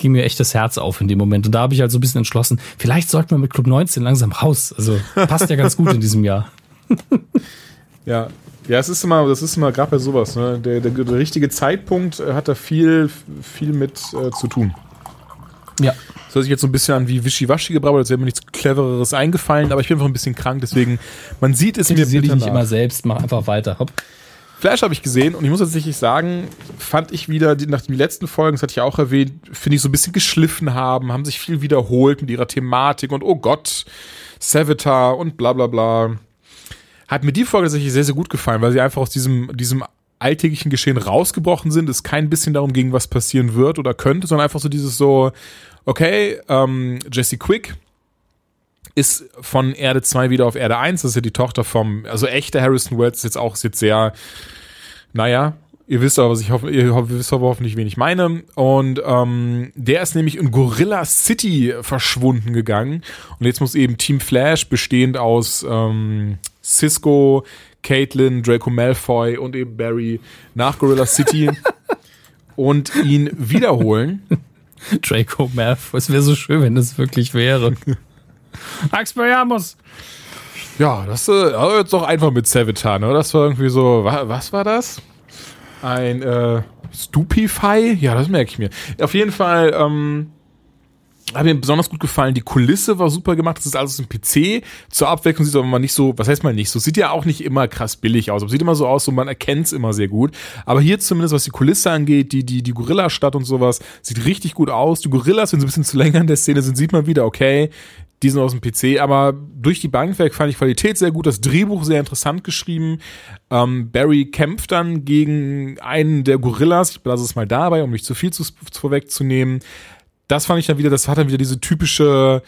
A: ging mir echt das Herz auf in dem Moment. Und da habe ich halt so ein bisschen entschlossen, vielleicht sollten wir mit Club 19 langsam raus. Also passt ja ganz gut in diesem Jahr.
B: ja. Ja, es ist immer, das ist immer gerade bei sowas, ne? der, der, der, richtige Zeitpunkt äh, hat da viel, viel mit äh, zu tun. Ja. Das hört sich jetzt so ein bisschen an wie Wischiwaschi gebrabbelt, als wäre mir nichts Clevereres eingefallen, aber ich bin einfach ein bisschen krank, deswegen, man sieht es mir
A: bitte nicht immer selbst, mach einfach weiter. Hopp.
B: Flash habe ich gesehen und ich muss tatsächlich sagen, fand ich wieder, nach den letzten Folgen, das hatte ich auch erwähnt, finde ich so ein bisschen geschliffen haben, haben sich viel wiederholt mit ihrer Thematik und oh Gott, Savitar und bla bla bla. Hat mir die Folge tatsächlich sehr, sehr gut gefallen, weil sie einfach aus diesem, diesem alltäglichen Geschehen rausgebrochen sind, es kein bisschen darum ging, was passieren wird oder könnte, sondern einfach so dieses so, okay, ähm, Jesse Quick, ist von Erde 2 wieder auf Erde 1. Das ist ja die Tochter vom, also echte Harrison Wells ist jetzt auch ist jetzt sehr, naja, ihr wisst aber, was ich hoffe, ihr wisst aber hoffentlich, wen ich meine. Und ähm, der ist nämlich in Gorilla City verschwunden gegangen. Und jetzt muss eben Team Flash, bestehend aus ähm, Cisco, Caitlin, Draco Malfoy und eben Barry nach Gorilla City und ihn wiederholen.
A: Draco Malfoy, es wäre so schön, wenn das wirklich wäre. Expelliarmus!
B: Ja, das äh, jetzt doch einfach mit Savitar, ne? Das war irgendwie so, wa, was war das? Ein äh, Stupefy? Ja, das merke ich mir. Auf jeden Fall, ähm, hat mir besonders gut gefallen. Die Kulisse war super gemacht. Das ist alles im PC. Zur Abwechslung sieht es aber mal nicht so, was heißt mal nicht so? Sieht ja auch nicht immer krass billig aus. Aber sieht immer so aus, so man erkennt es immer sehr gut. Aber hier zumindest, was die Kulisse angeht, die, die, die Gorilla-Stadt und sowas, sieht richtig gut aus. Die Gorillas, wenn sie ein bisschen zu länger in der Szene sind, sieht man wieder, okay, die sind aus dem PC, aber durch die Bank weg fand ich Qualität sehr gut, das Drehbuch sehr interessant geschrieben. Ähm, Barry kämpft dann gegen einen der Gorillas, ich lasse es mal dabei, um nicht zu viel zu, vorwegzunehmen das fand ich dann wieder, das hat dann wieder diese typische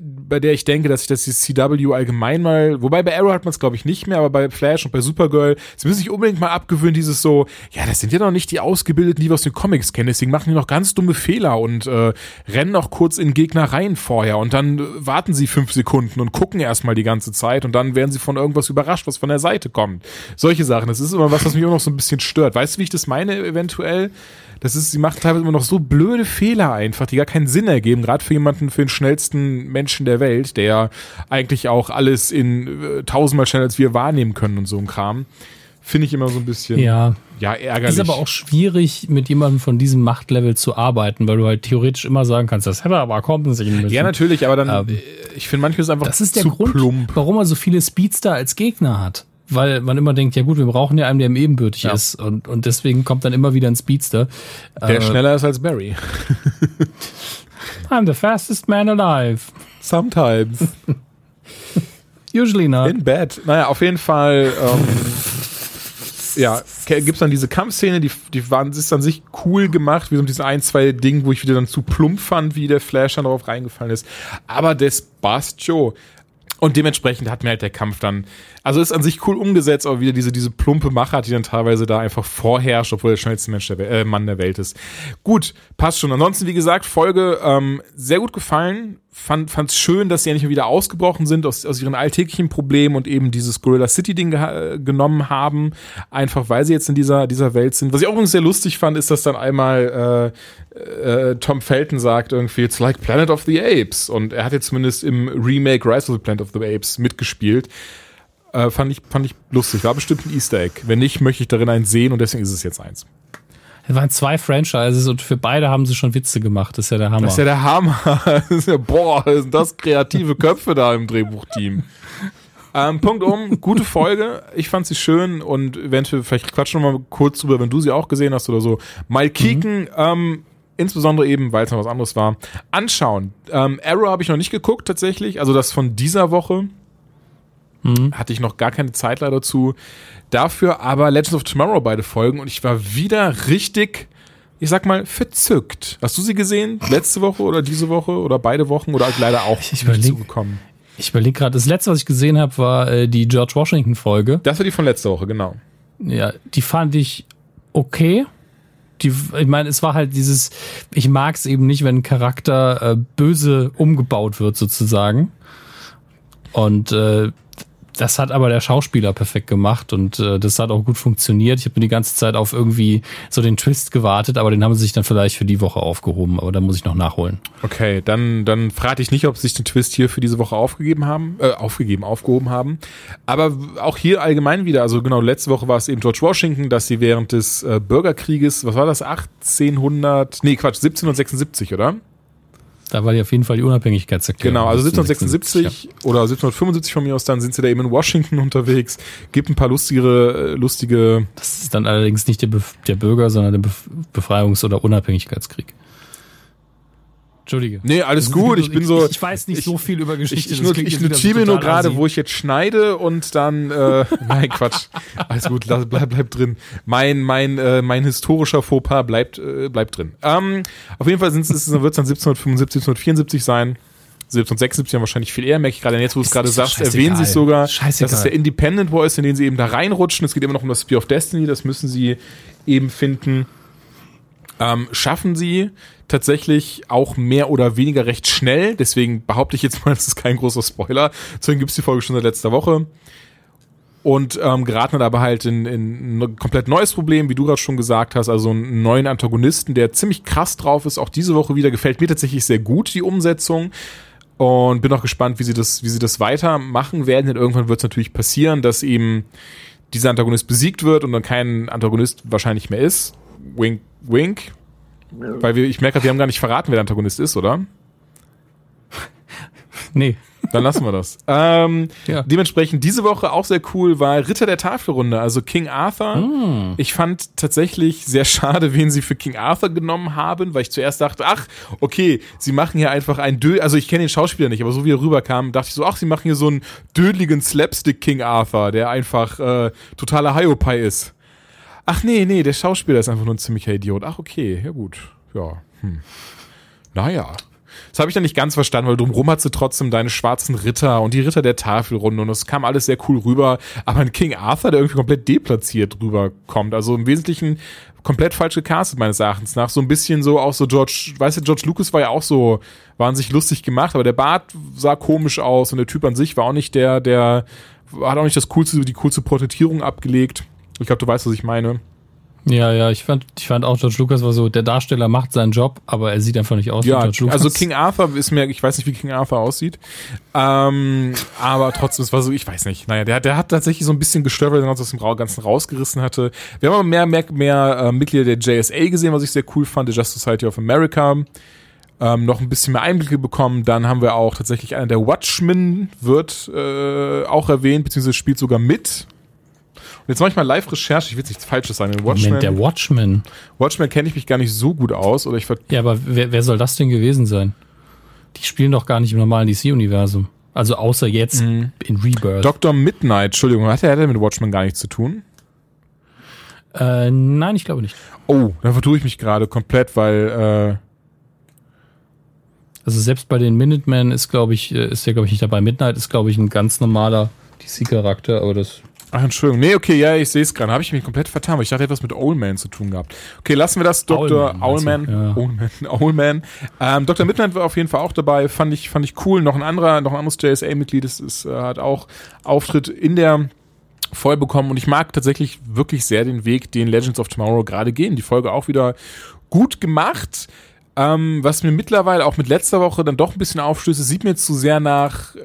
B: bei der ich denke, dass sich das die CW allgemein mal, wobei bei Arrow hat man es glaube ich nicht mehr, aber bei Flash und bei Supergirl, sie müssen sich unbedingt mal abgewöhnen, dieses so, ja, das sind ja noch nicht die Ausgebildeten, die wir aus den Comics kennen, deswegen machen die noch ganz dumme Fehler und äh, rennen noch kurz in Gegner rein vorher und dann äh, warten sie fünf Sekunden und gucken erstmal die ganze Zeit und dann werden sie von irgendwas überrascht, was von der Seite kommt. Solche Sachen, das ist immer was, was mich auch noch so ein bisschen stört. Weißt du, wie ich das meine eventuell? Das ist, sie macht teilweise immer noch so blöde Fehler einfach, die gar keinen Sinn ergeben, gerade für jemanden, für den schnellsten Menschen der Welt, der eigentlich auch alles in äh, tausendmal schneller als wir wahrnehmen können und so ein Kram. Finde ich immer so ein bisschen
A: ja.
B: ja, ärgerlich.
A: Ist aber auch schwierig, mit jemandem von diesem Machtlevel zu arbeiten, weil du halt theoretisch immer sagen kannst, das hätte aber kommen
B: müssen. Ja, natürlich, aber dann, ähm, ich finde manchmal ist einfach
A: Das ist der Grund, plump. warum er so viele Speedster als Gegner hat weil man immer denkt, ja gut, wir brauchen ja einen, der ihm ebenbürtig ja. ist. Und, und deswegen kommt dann immer wieder ein Speedster.
B: Der äh, schneller ist als Barry.
A: I'm the fastest man alive.
B: Sometimes.
A: Usually not.
B: In bed. Naja, auf jeden Fall. Ähm, ja, gibt's dann diese Kampfszene, die, die waren, ist an sich cool gemacht, wie so diese ein, zwei Dinge, wo ich wieder dann zu plump fand, wie der Flash dann darauf reingefallen ist. Aber das passt schon. Und dementsprechend hat mir halt der Kampf dann Also ist an sich cool umgesetzt, aber wieder diese, diese plumpe Machart, die dann teilweise da einfach vorherrscht, obwohl der schnellste Mensch der Wel äh, Mann der Welt ist. Gut, passt schon. Ansonsten, wie gesagt, Folge ähm, sehr gut gefallen. Fand es schön, dass sie endlich mal wieder ausgebrochen sind aus, aus ihren alltäglichen Problemen und eben dieses Gorilla City-Ding ge genommen haben. Einfach weil sie jetzt in dieser, dieser Welt sind. Was ich auch übrigens sehr lustig fand, ist, dass dann einmal äh, äh, Tom Felton sagt irgendwie, it's like Planet of the Apes. Und er hat jetzt zumindest im Remake Rise of the Planet of the Apes mitgespielt. Äh, fand, ich, fand ich lustig. War bestimmt ein Easter Egg. Wenn nicht, möchte ich darin eins sehen und deswegen ist es jetzt eins.
A: Es waren zwei Franchises und für beide haben sie schon Witze gemacht. Das ist ja der Hammer.
B: Das ist ja der Hammer. Das ist ja, boah, sind das kreative Köpfe da im Drehbuchteam. Ähm, Punkt um, gute Folge. Ich fand sie schön und eventuell, vielleicht quatschen wir mal kurz drüber, wenn du sie auch gesehen hast oder so. Mal kicken, mhm. ähm, insbesondere eben, weil es noch was anderes war. Anschauen. Ähm, Arrow habe ich noch nicht geguckt tatsächlich, also das von dieser Woche. Mhm. Hatte ich noch gar keine Zeit leider zu. Dafür aber Legends of Tomorrow beide Folgen und ich war wieder richtig, ich sag mal, verzückt. Hast du sie gesehen? Letzte Woche oder diese Woche oder beide Wochen oder leider auch
A: ich nicht zugekommen? Ich überlege gerade, das letzte, was ich gesehen habe, war äh, die George Washington Folge.
B: Das war die von letzter Woche, genau.
A: Ja, die fand ich okay. Die, ich meine, es war halt dieses, ich mag es eben nicht, wenn ein Charakter äh, böse umgebaut wird, sozusagen. Und äh, das hat aber der Schauspieler perfekt gemacht und äh, das hat auch gut funktioniert. Ich habe mir die ganze Zeit auf irgendwie so den Twist gewartet, aber den haben sie sich dann vielleicht für die Woche aufgehoben, aber da muss ich noch nachholen.
B: Okay, dann, dann frage ich nicht, ob sie sich den Twist hier für diese Woche aufgegeben haben, äh, aufgegeben, aufgehoben haben. Aber auch hier allgemein wieder, also genau, letzte Woche war es eben George Washington, dass sie während des äh, Bürgerkrieges, was war das, 1800, nee, Quatsch, 1776, oder?
A: Da war die auf jeden Fall die Unabhängigkeitserklärung.
B: Genau, also 1776 ja. oder 1775 von mir aus, dann sind sie da eben in Washington unterwegs. Gibt ein paar lustigere, äh, lustige.
A: Das ist dann allerdings nicht der, Bef der Bürger, sondern der Befreiungs- oder Unabhängigkeitskrieg. Entschuldige.
B: Nee, alles gut. Ich bin so.
A: Ich, weiß nicht ich, so viel über Geschichte.
B: Ich, ich, ich notiere mir nur gerade, wo ich jetzt schneide und dann. Äh, nein, Quatsch. Alles gut, bleib, bleib drin. Mein, mein, äh, mein historischer Fauxpas bleibt, äh, bleibt drin. Ähm, auf jeden Fall wird es dann 1775, 1774 sein. 1776 haben wahrscheinlich viel eher, merke ich gerade jetzt, wo du es gerade sagst, erwähnen sie es sogar, Scheißegal. dass es der Independent War ist, in den sie eben da reinrutschen. Es geht immer noch um das Spear of Destiny, das müssen sie eben finden. Ähm, schaffen sie tatsächlich auch mehr oder weniger recht schnell. Deswegen behaupte ich jetzt mal, das ist kein großer Spoiler. Deswegen gibt es die Folge schon seit letzter Woche. Und ähm, geraten dann aber halt in, in ein komplett neues Problem, wie du gerade schon gesagt hast, also einen neuen Antagonisten, der ziemlich krass drauf ist. Auch diese Woche wieder gefällt mir tatsächlich sehr gut, die Umsetzung. Und bin auch gespannt, wie sie das, wie sie das weitermachen werden. Denn irgendwann wird es natürlich passieren, dass eben dieser Antagonist besiegt wird und dann kein Antagonist wahrscheinlich mehr ist. Wink, wink. Weil wir, ich merke, wir haben gar nicht verraten, wer der Antagonist ist, oder?
A: nee.
B: Dann lassen wir das. Ähm, ja. Dementsprechend diese Woche auch sehr cool war Ritter der Tafelrunde, also King Arthur. Mm. Ich fand tatsächlich sehr schade, wen sie für King Arthur genommen haben, weil ich zuerst dachte, ach, okay, sie machen hier einfach ein Dö, also ich kenne den Schauspieler nicht, aber so wie er rüberkam, dachte ich so, ach, sie machen hier so einen dödeligen Slapstick King Arthur, der einfach äh, totaler Hiopai ist. Ach nee, nee, der Schauspieler ist einfach nur ein ziemlicher Idiot. Ach okay, ja gut. Ja. Hm. Naja. Das habe ich dann nicht ganz verstanden, weil drumherum hat sie trotzdem deine schwarzen Ritter und die Ritter der Tafelrunde und das kam alles sehr cool rüber. Aber ein King Arthur, der irgendwie komplett deplatziert rüberkommt. Also im Wesentlichen komplett falsch gecastet, meines Erachtens nach. So ein bisschen so auch so George, weißt du, George Lucas war ja auch so, sich lustig gemacht, aber der Bart sah komisch aus und der Typ an sich war auch nicht der, der hat auch nicht das coolste, die coolste Porträtierung abgelegt. Ich glaube, du weißt, was ich meine.
A: Ja, ja, ich fand, ich fand auch, George Lucas war so, der Darsteller macht seinen Job, aber er sieht einfach nicht aus
B: ja, wie George Lucas. Also King Arthur ist mir, ich weiß nicht, wie King Arthur aussieht, ähm, aber trotzdem, es war so, ich weiß nicht. Naja, der, der hat tatsächlich so ein bisschen gestört, weil er uns aus dem Ganzen rausgerissen hatte. Wir haben aber mehr, mehr, mehr äh, Mitglieder der JSA gesehen, was ich sehr cool fand, der Just Society of America. Ähm, noch ein bisschen mehr Einblicke bekommen. Dann haben wir auch tatsächlich einer der Watchmen wird äh, auch erwähnt, beziehungsweise spielt sogar mit jetzt mache ich mal Live-Recherche, ich will nichts Falsches sagen.
A: Watchmen, Moment, der Watchman.
B: Watchmen kenne ich mich gar nicht so gut aus. Oder ich
A: ja, aber wer, wer soll das denn gewesen sein? Die spielen doch gar nicht im normalen DC-Universum. Also außer jetzt mhm. in Rebirth.
B: Dr. Midnight, Entschuldigung, hat er, mit Watchmen gar nichts zu tun?
A: Äh, nein, ich glaube nicht.
B: Oh, dann vertue ich mich gerade komplett, weil äh
A: also selbst bei den Minutemen ist, glaube ich, äh, ist der, glaube ich, nicht dabei. Midnight ist, glaube ich, ein ganz normaler DC-Charakter, aber das.
B: Ach, Entschuldigung. Nee, okay, ja, ich sehe es gerade. Habe ich mich komplett vertan, weil ich dachte, etwas mit Owlman zu tun gehabt. Okay, lassen wir das. Dr.
A: Owlman, meinst du?
B: Owlman. Owlman. Ähm, Dr. Midnight war auf jeden Fall auch dabei. Fand ich, fand ich cool. Noch ein anderer, noch ein anderes JSA-Mitglied ist, ist, äh, hat auch Auftritt in der voll bekommen und ich mag tatsächlich wirklich sehr den Weg, den Legends of Tomorrow gerade gehen. Die Folge auch wieder gut gemacht. Ähm, was mir mittlerweile auch mit letzter Woche dann doch ein bisschen aufstößt, es sieht mir zu sehr nach, äh,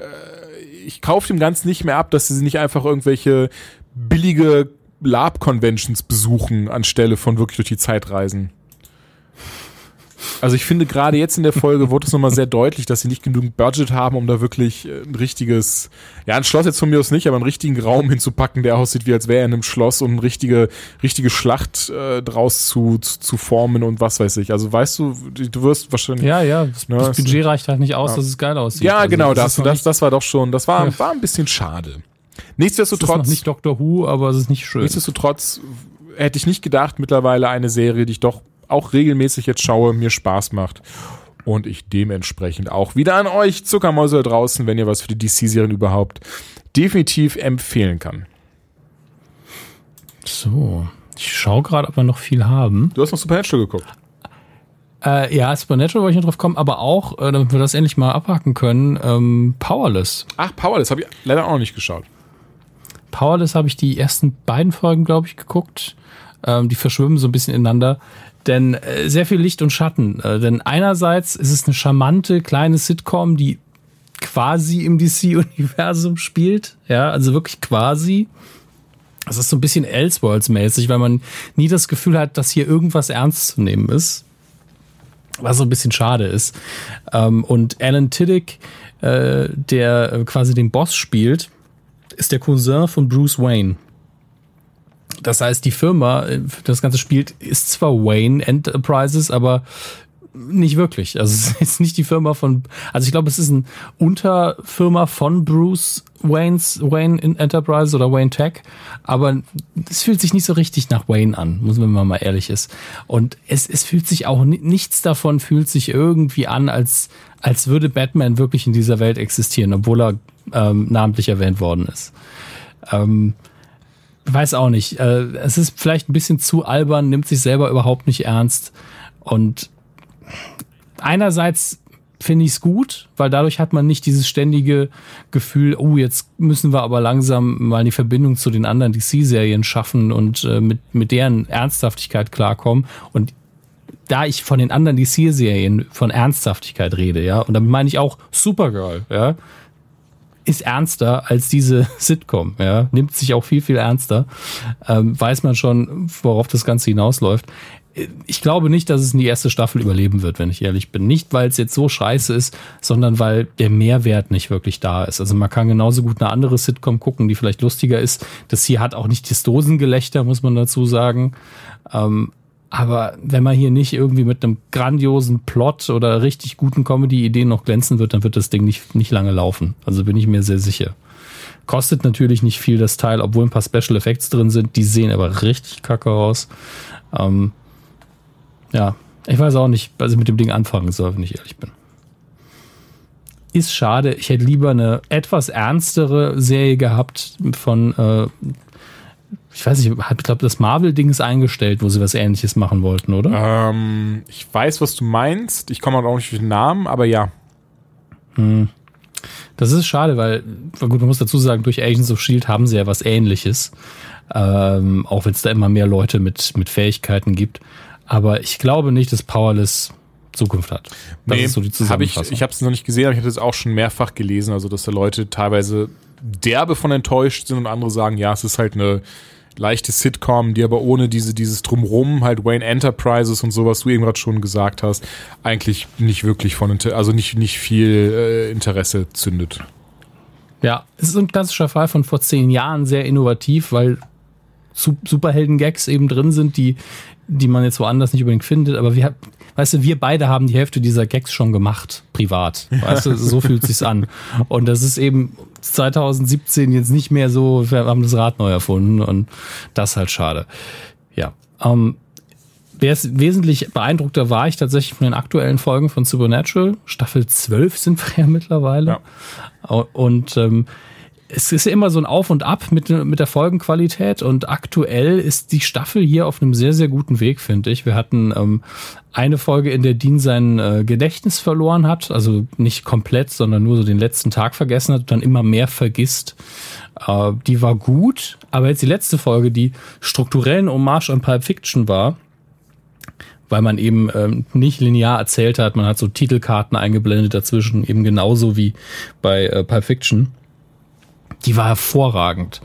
B: ich kaufe dem Ganzen nicht mehr ab, dass sie nicht einfach irgendwelche billige Lab-Conventions besuchen, anstelle von wirklich durch die Zeit reisen. Also ich finde gerade jetzt in der Folge wurde es nochmal sehr deutlich, dass sie nicht genügend Budget haben, um da wirklich äh, ein richtiges, ja ein Schloss jetzt von mir aus nicht, aber einen richtigen Raum hinzupacken, der aussieht wie als wäre er in einem Schloss und eine richtige, richtige Schlacht äh, draus zu, zu, zu formen und was weiß ich. Also weißt du, du wirst wahrscheinlich...
A: Ja, ja, das,
B: Ja,
A: das
B: es-
A: Budget reicht halt nicht aus, dass es geil aussieht.
B: Ja,
A: Also,
B: genau,
A: das
B: das, das, war doch schon, das war,
A: Ja.
B: war ein bisschen schade.
A: das ist noch
B: Nichtsdestotrotz,
A: nicht Doctor Who, aber es ist nicht schön.
B: nichtsdestotrotz hätte ich nicht gedacht, mittlerweile eine Serie, die ich doch auch regelmäßig jetzt schaue, mir Spaß macht. Und ich dementsprechend auch wieder an euch Zuckermäuse draußen, wenn ihr was für die DC-Serien überhaupt definitiv empfehlen kann.
A: So, ich schaue gerade, ob wir noch viel haben.
B: Du hast noch Supernatural geguckt.
A: Äh, ja, Supernatural wollte ich noch drauf kommen, aber auch, äh, damit wir das endlich mal abhaken können, ähm, Powerless.
B: Ach, Powerless habe ich leider auch noch nicht geschaut.
A: Powerless habe ich die ersten beiden Folgen, glaube ich, geguckt. Ähm, die verschwimmen so ein bisschen ineinander. Denn äh, sehr viel Licht und Schatten. Äh, denn einerseits ist es eine charmante kleine Sitcom, die quasi im DC-Universum spielt. Ja, also wirklich quasi. Das ist so ein bisschen Elseworlds-mäßig, weil man nie das Gefühl hat, dass hier irgendwas ernst zu nehmen ist. Was so ein bisschen schade ist. Ähm, und Alan Tiddick, äh, der äh, quasi den Boss spielt, ist der Cousin von Bruce Wayne. Das heißt, die Firma, das Ganze spielt, ist zwar Wayne Enterprises, aber nicht wirklich. Also es ist nicht die Firma von, also ich glaube, es ist eine Unterfirma von Bruce Waynes, Wayne Enterprises oder Wayne Tech, aber es fühlt sich nicht so richtig nach Wayne an, muss man mal ehrlich ist. Und es, es fühlt sich auch, ni- nichts davon fühlt sich irgendwie an, als, als würde Batman wirklich in dieser Welt existieren, obwohl er ähm, namentlich erwähnt worden ist. Ähm, weiß auch nicht. Äh, es ist vielleicht ein bisschen zu albern, nimmt sich selber überhaupt nicht ernst. Und einerseits finde ich es gut, weil dadurch hat man nicht dieses ständige Gefühl, oh, jetzt müssen wir aber langsam mal die Verbindung zu den anderen DC-Serien schaffen und äh, mit, mit deren Ernsthaftigkeit klarkommen. Und da ich von den anderen DC-Serien von Ernsthaftigkeit rede, ja, und damit meine ich auch Supergirl, ja, ist ernster als diese Sitcom, ja, nimmt sich auch viel, viel ernster, ähm, weiß man schon, worauf das Ganze hinausläuft. Ich glaube nicht, dass es in die erste Staffel überleben wird, wenn ich ehrlich bin. Nicht, weil es jetzt so scheiße ist, sondern weil der Mehrwert nicht wirklich da ist. Also man kann genauso gut eine andere Sitcom gucken, die vielleicht lustiger ist. Das hier hat auch nicht das Dosengelächter, muss man dazu sagen. Ähm, aber wenn man hier nicht irgendwie mit einem grandiosen Plot oder richtig guten Comedy-Ideen noch glänzen wird, dann wird das Ding nicht, nicht lange laufen. Also bin ich mir sehr sicher. Kostet natürlich nicht viel das Teil, obwohl ein paar Special Effects drin sind. Die sehen aber richtig kacke aus. Ähm, ja, ich weiß auch nicht, was ich mit dem Ding anfangen soll, wenn ich ehrlich bin. Ist schade. Ich hätte lieber eine etwas ernstere Serie gehabt von, äh, ich weiß nicht, ich glaube, das Marvel-Ding ist eingestellt, wo sie was ähnliches machen wollten, oder?
B: Ähm, ich weiß, was du meinst. Ich komme auch nicht durch den Namen, aber ja.
A: Das ist schade, weil, gut, man muss dazu sagen, durch Agents of Shield haben sie ja was ähnliches. Ähm, auch wenn es da immer mehr Leute mit, mit Fähigkeiten gibt. Aber ich glaube nicht, dass Powerless Zukunft hat. Das ist so die
B: hab ich
A: Zusammenfassung.
B: ich habe es noch nicht gesehen, aber ich habe es auch schon mehrfach gelesen, also dass da Leute teilweise derbe von enttäuscht sind und andere sagen, ja, es ist halt eine leichte Sitcom, die aber ohne diese dieses drumrum halt Wayne Enterprises und sowas du eben gerade schon gesagt hast, eigentlich nicht wirklich von also nicht nicht viel äh, Interesse zündet.
A: Ja, es ist ein klassischer Fall von vor zehn Jahren, sehr innovativ, weil Su- Superhelden-Gags eben drin sind, die, die man jetzt woanders nicht unbedingt findet. Aber wir, weißt du, wir beide haben die Hälfte dieser Gags schon gemacht, privat. Weißt du, so fühlt sich's an. Und das ist eben 2017 jetzt nicht mehr so, wir haben das Rad neu erfunden und das ist halt schade. Ja, ähm, Wes- Wesentlich beeindruckter war ich tatsächlich von den aktuellen Folgen von Supernatural. Staffel 12 sind wir ja mittlerweile. Und ähm, es ist ja immer so ein Auf und Ab mit, mit der Folgenqualität und aktuell ist die Staffel hier auf einem sehr, sehr guten Weg, finde ich. Wir hatten ähm, eine Folge, in der Dean sein äh, Gedächtnis verloren hat, also nicht komplett, sondern nur so den letzten Tag vergessen hat und dann immer mehr vergisst. Äh, die war gut, aber jetzt die letzte Folge, die strukturellen Hommage an Pulp Fiction war, weil man eben ähm, nicht linear erzählt hat, man hat so Titelkarten eingeblendet dazwischen, eben genauso wie bei äh, Pulp Fiction. Die war hervorragend.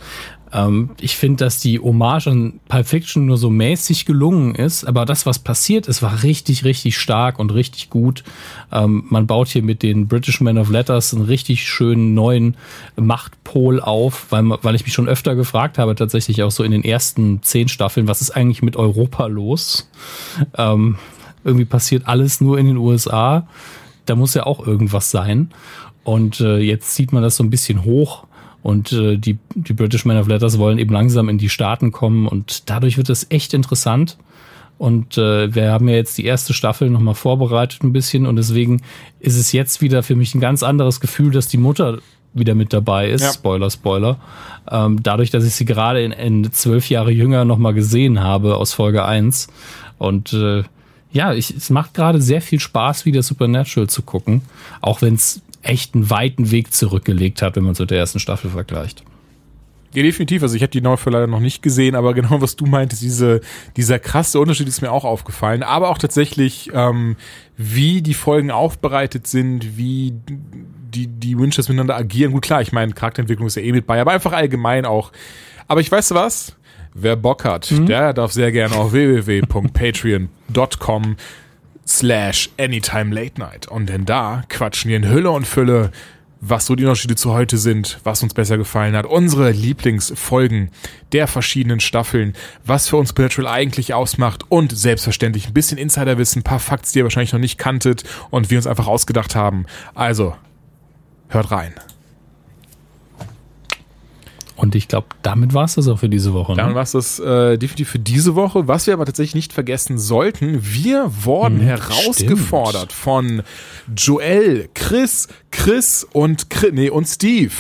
A: Ähm, ich finde, dass die Hommage an Pulp Fiction nur so mäßig gelungen ist, aber das, was passiert ist, war richtig, richtig stark und richtig gut. Ähm, man baut hier mit den British Men of Letters einen richtig schönen neuen Machtpol auf, weil, weil ich mich schon öfter gefragt habe, tatsächlich auch so in den ersten zehn Staffeln, was ist eigentlich mit Europa los? Ähm, irgendwie passiert alles nur in den USA. Da muss ja auch irgendwas sein. Und äh, jetzt sieht man das so ein bisschen hoch und äh, die, die British Men of Letters wollen eben langsam in die Staaten kommen und dadurch wird es echt interessant. Und äh, wir haben ja jetzt die erste Staffel nochmal vorbereitet ein bisschen und deswegen ist es jetzt wieder für mich ein ganz anderes Gefühl, dass die Mutter wieder mit dabei ist. Ja. Spoiler, Spoiler. Ähm, dadurch, dass ich sie gerade in, in zwölf Jahre jünger nochmal gesehen habe aus Folge eins Und äh, ja, ich, es macht gerade sehr viel Spaß, wieder Supernatural zu gucken. Auch wenn es echt einen weiten Weg zurückgelegt hat, wenn man es mit der ersten Staffel vergleicht.
B: Ja, definitiv. Also ich habe die neue leider noch nicht gesehen, aber genau was du meintest, diese, dieser krasse Unterschied ist mir auch aufgefallen. Aber auch tatsächlich, ähm, wie die Folgen aufbereitet sind, wie die, die Winchers miteinander agieren. Gut, klar, ich meine, Charakterentwicklung ist ja eh mit bei, aber einfach allgemein auch. Aber ich weiß was? Wer Bock hat, mhm. der darf sehr gerne auf www.patreon.com slash anytime late night. Und denn da quatschen wir in Hülle und Fülle, was so die Unterschiede zu heute sind, was uns besser gefallen hat, unsere Lieblingsfolgen der verschiedenen Staffeln, was für uns Spiritual eigentlich ausmacht und selbstverständlich ein bisschen Insiderwissen, ein paar Facts, die ihr wahrscheinlich noch nicht kanntet und wir uns einfach ausgedacht haben. Also, hört rein.
A: Und ich glaube, damit war es das auch für diese Woche.
B: Ne? Damit war es das äh, definitiv für diese Woche. Was wir aber tatsächlich nicht vergessen sollten, wir wurden hm, herausgefordert stimmt. von Joel, Chris, Chris und Chris, nee, und Steve.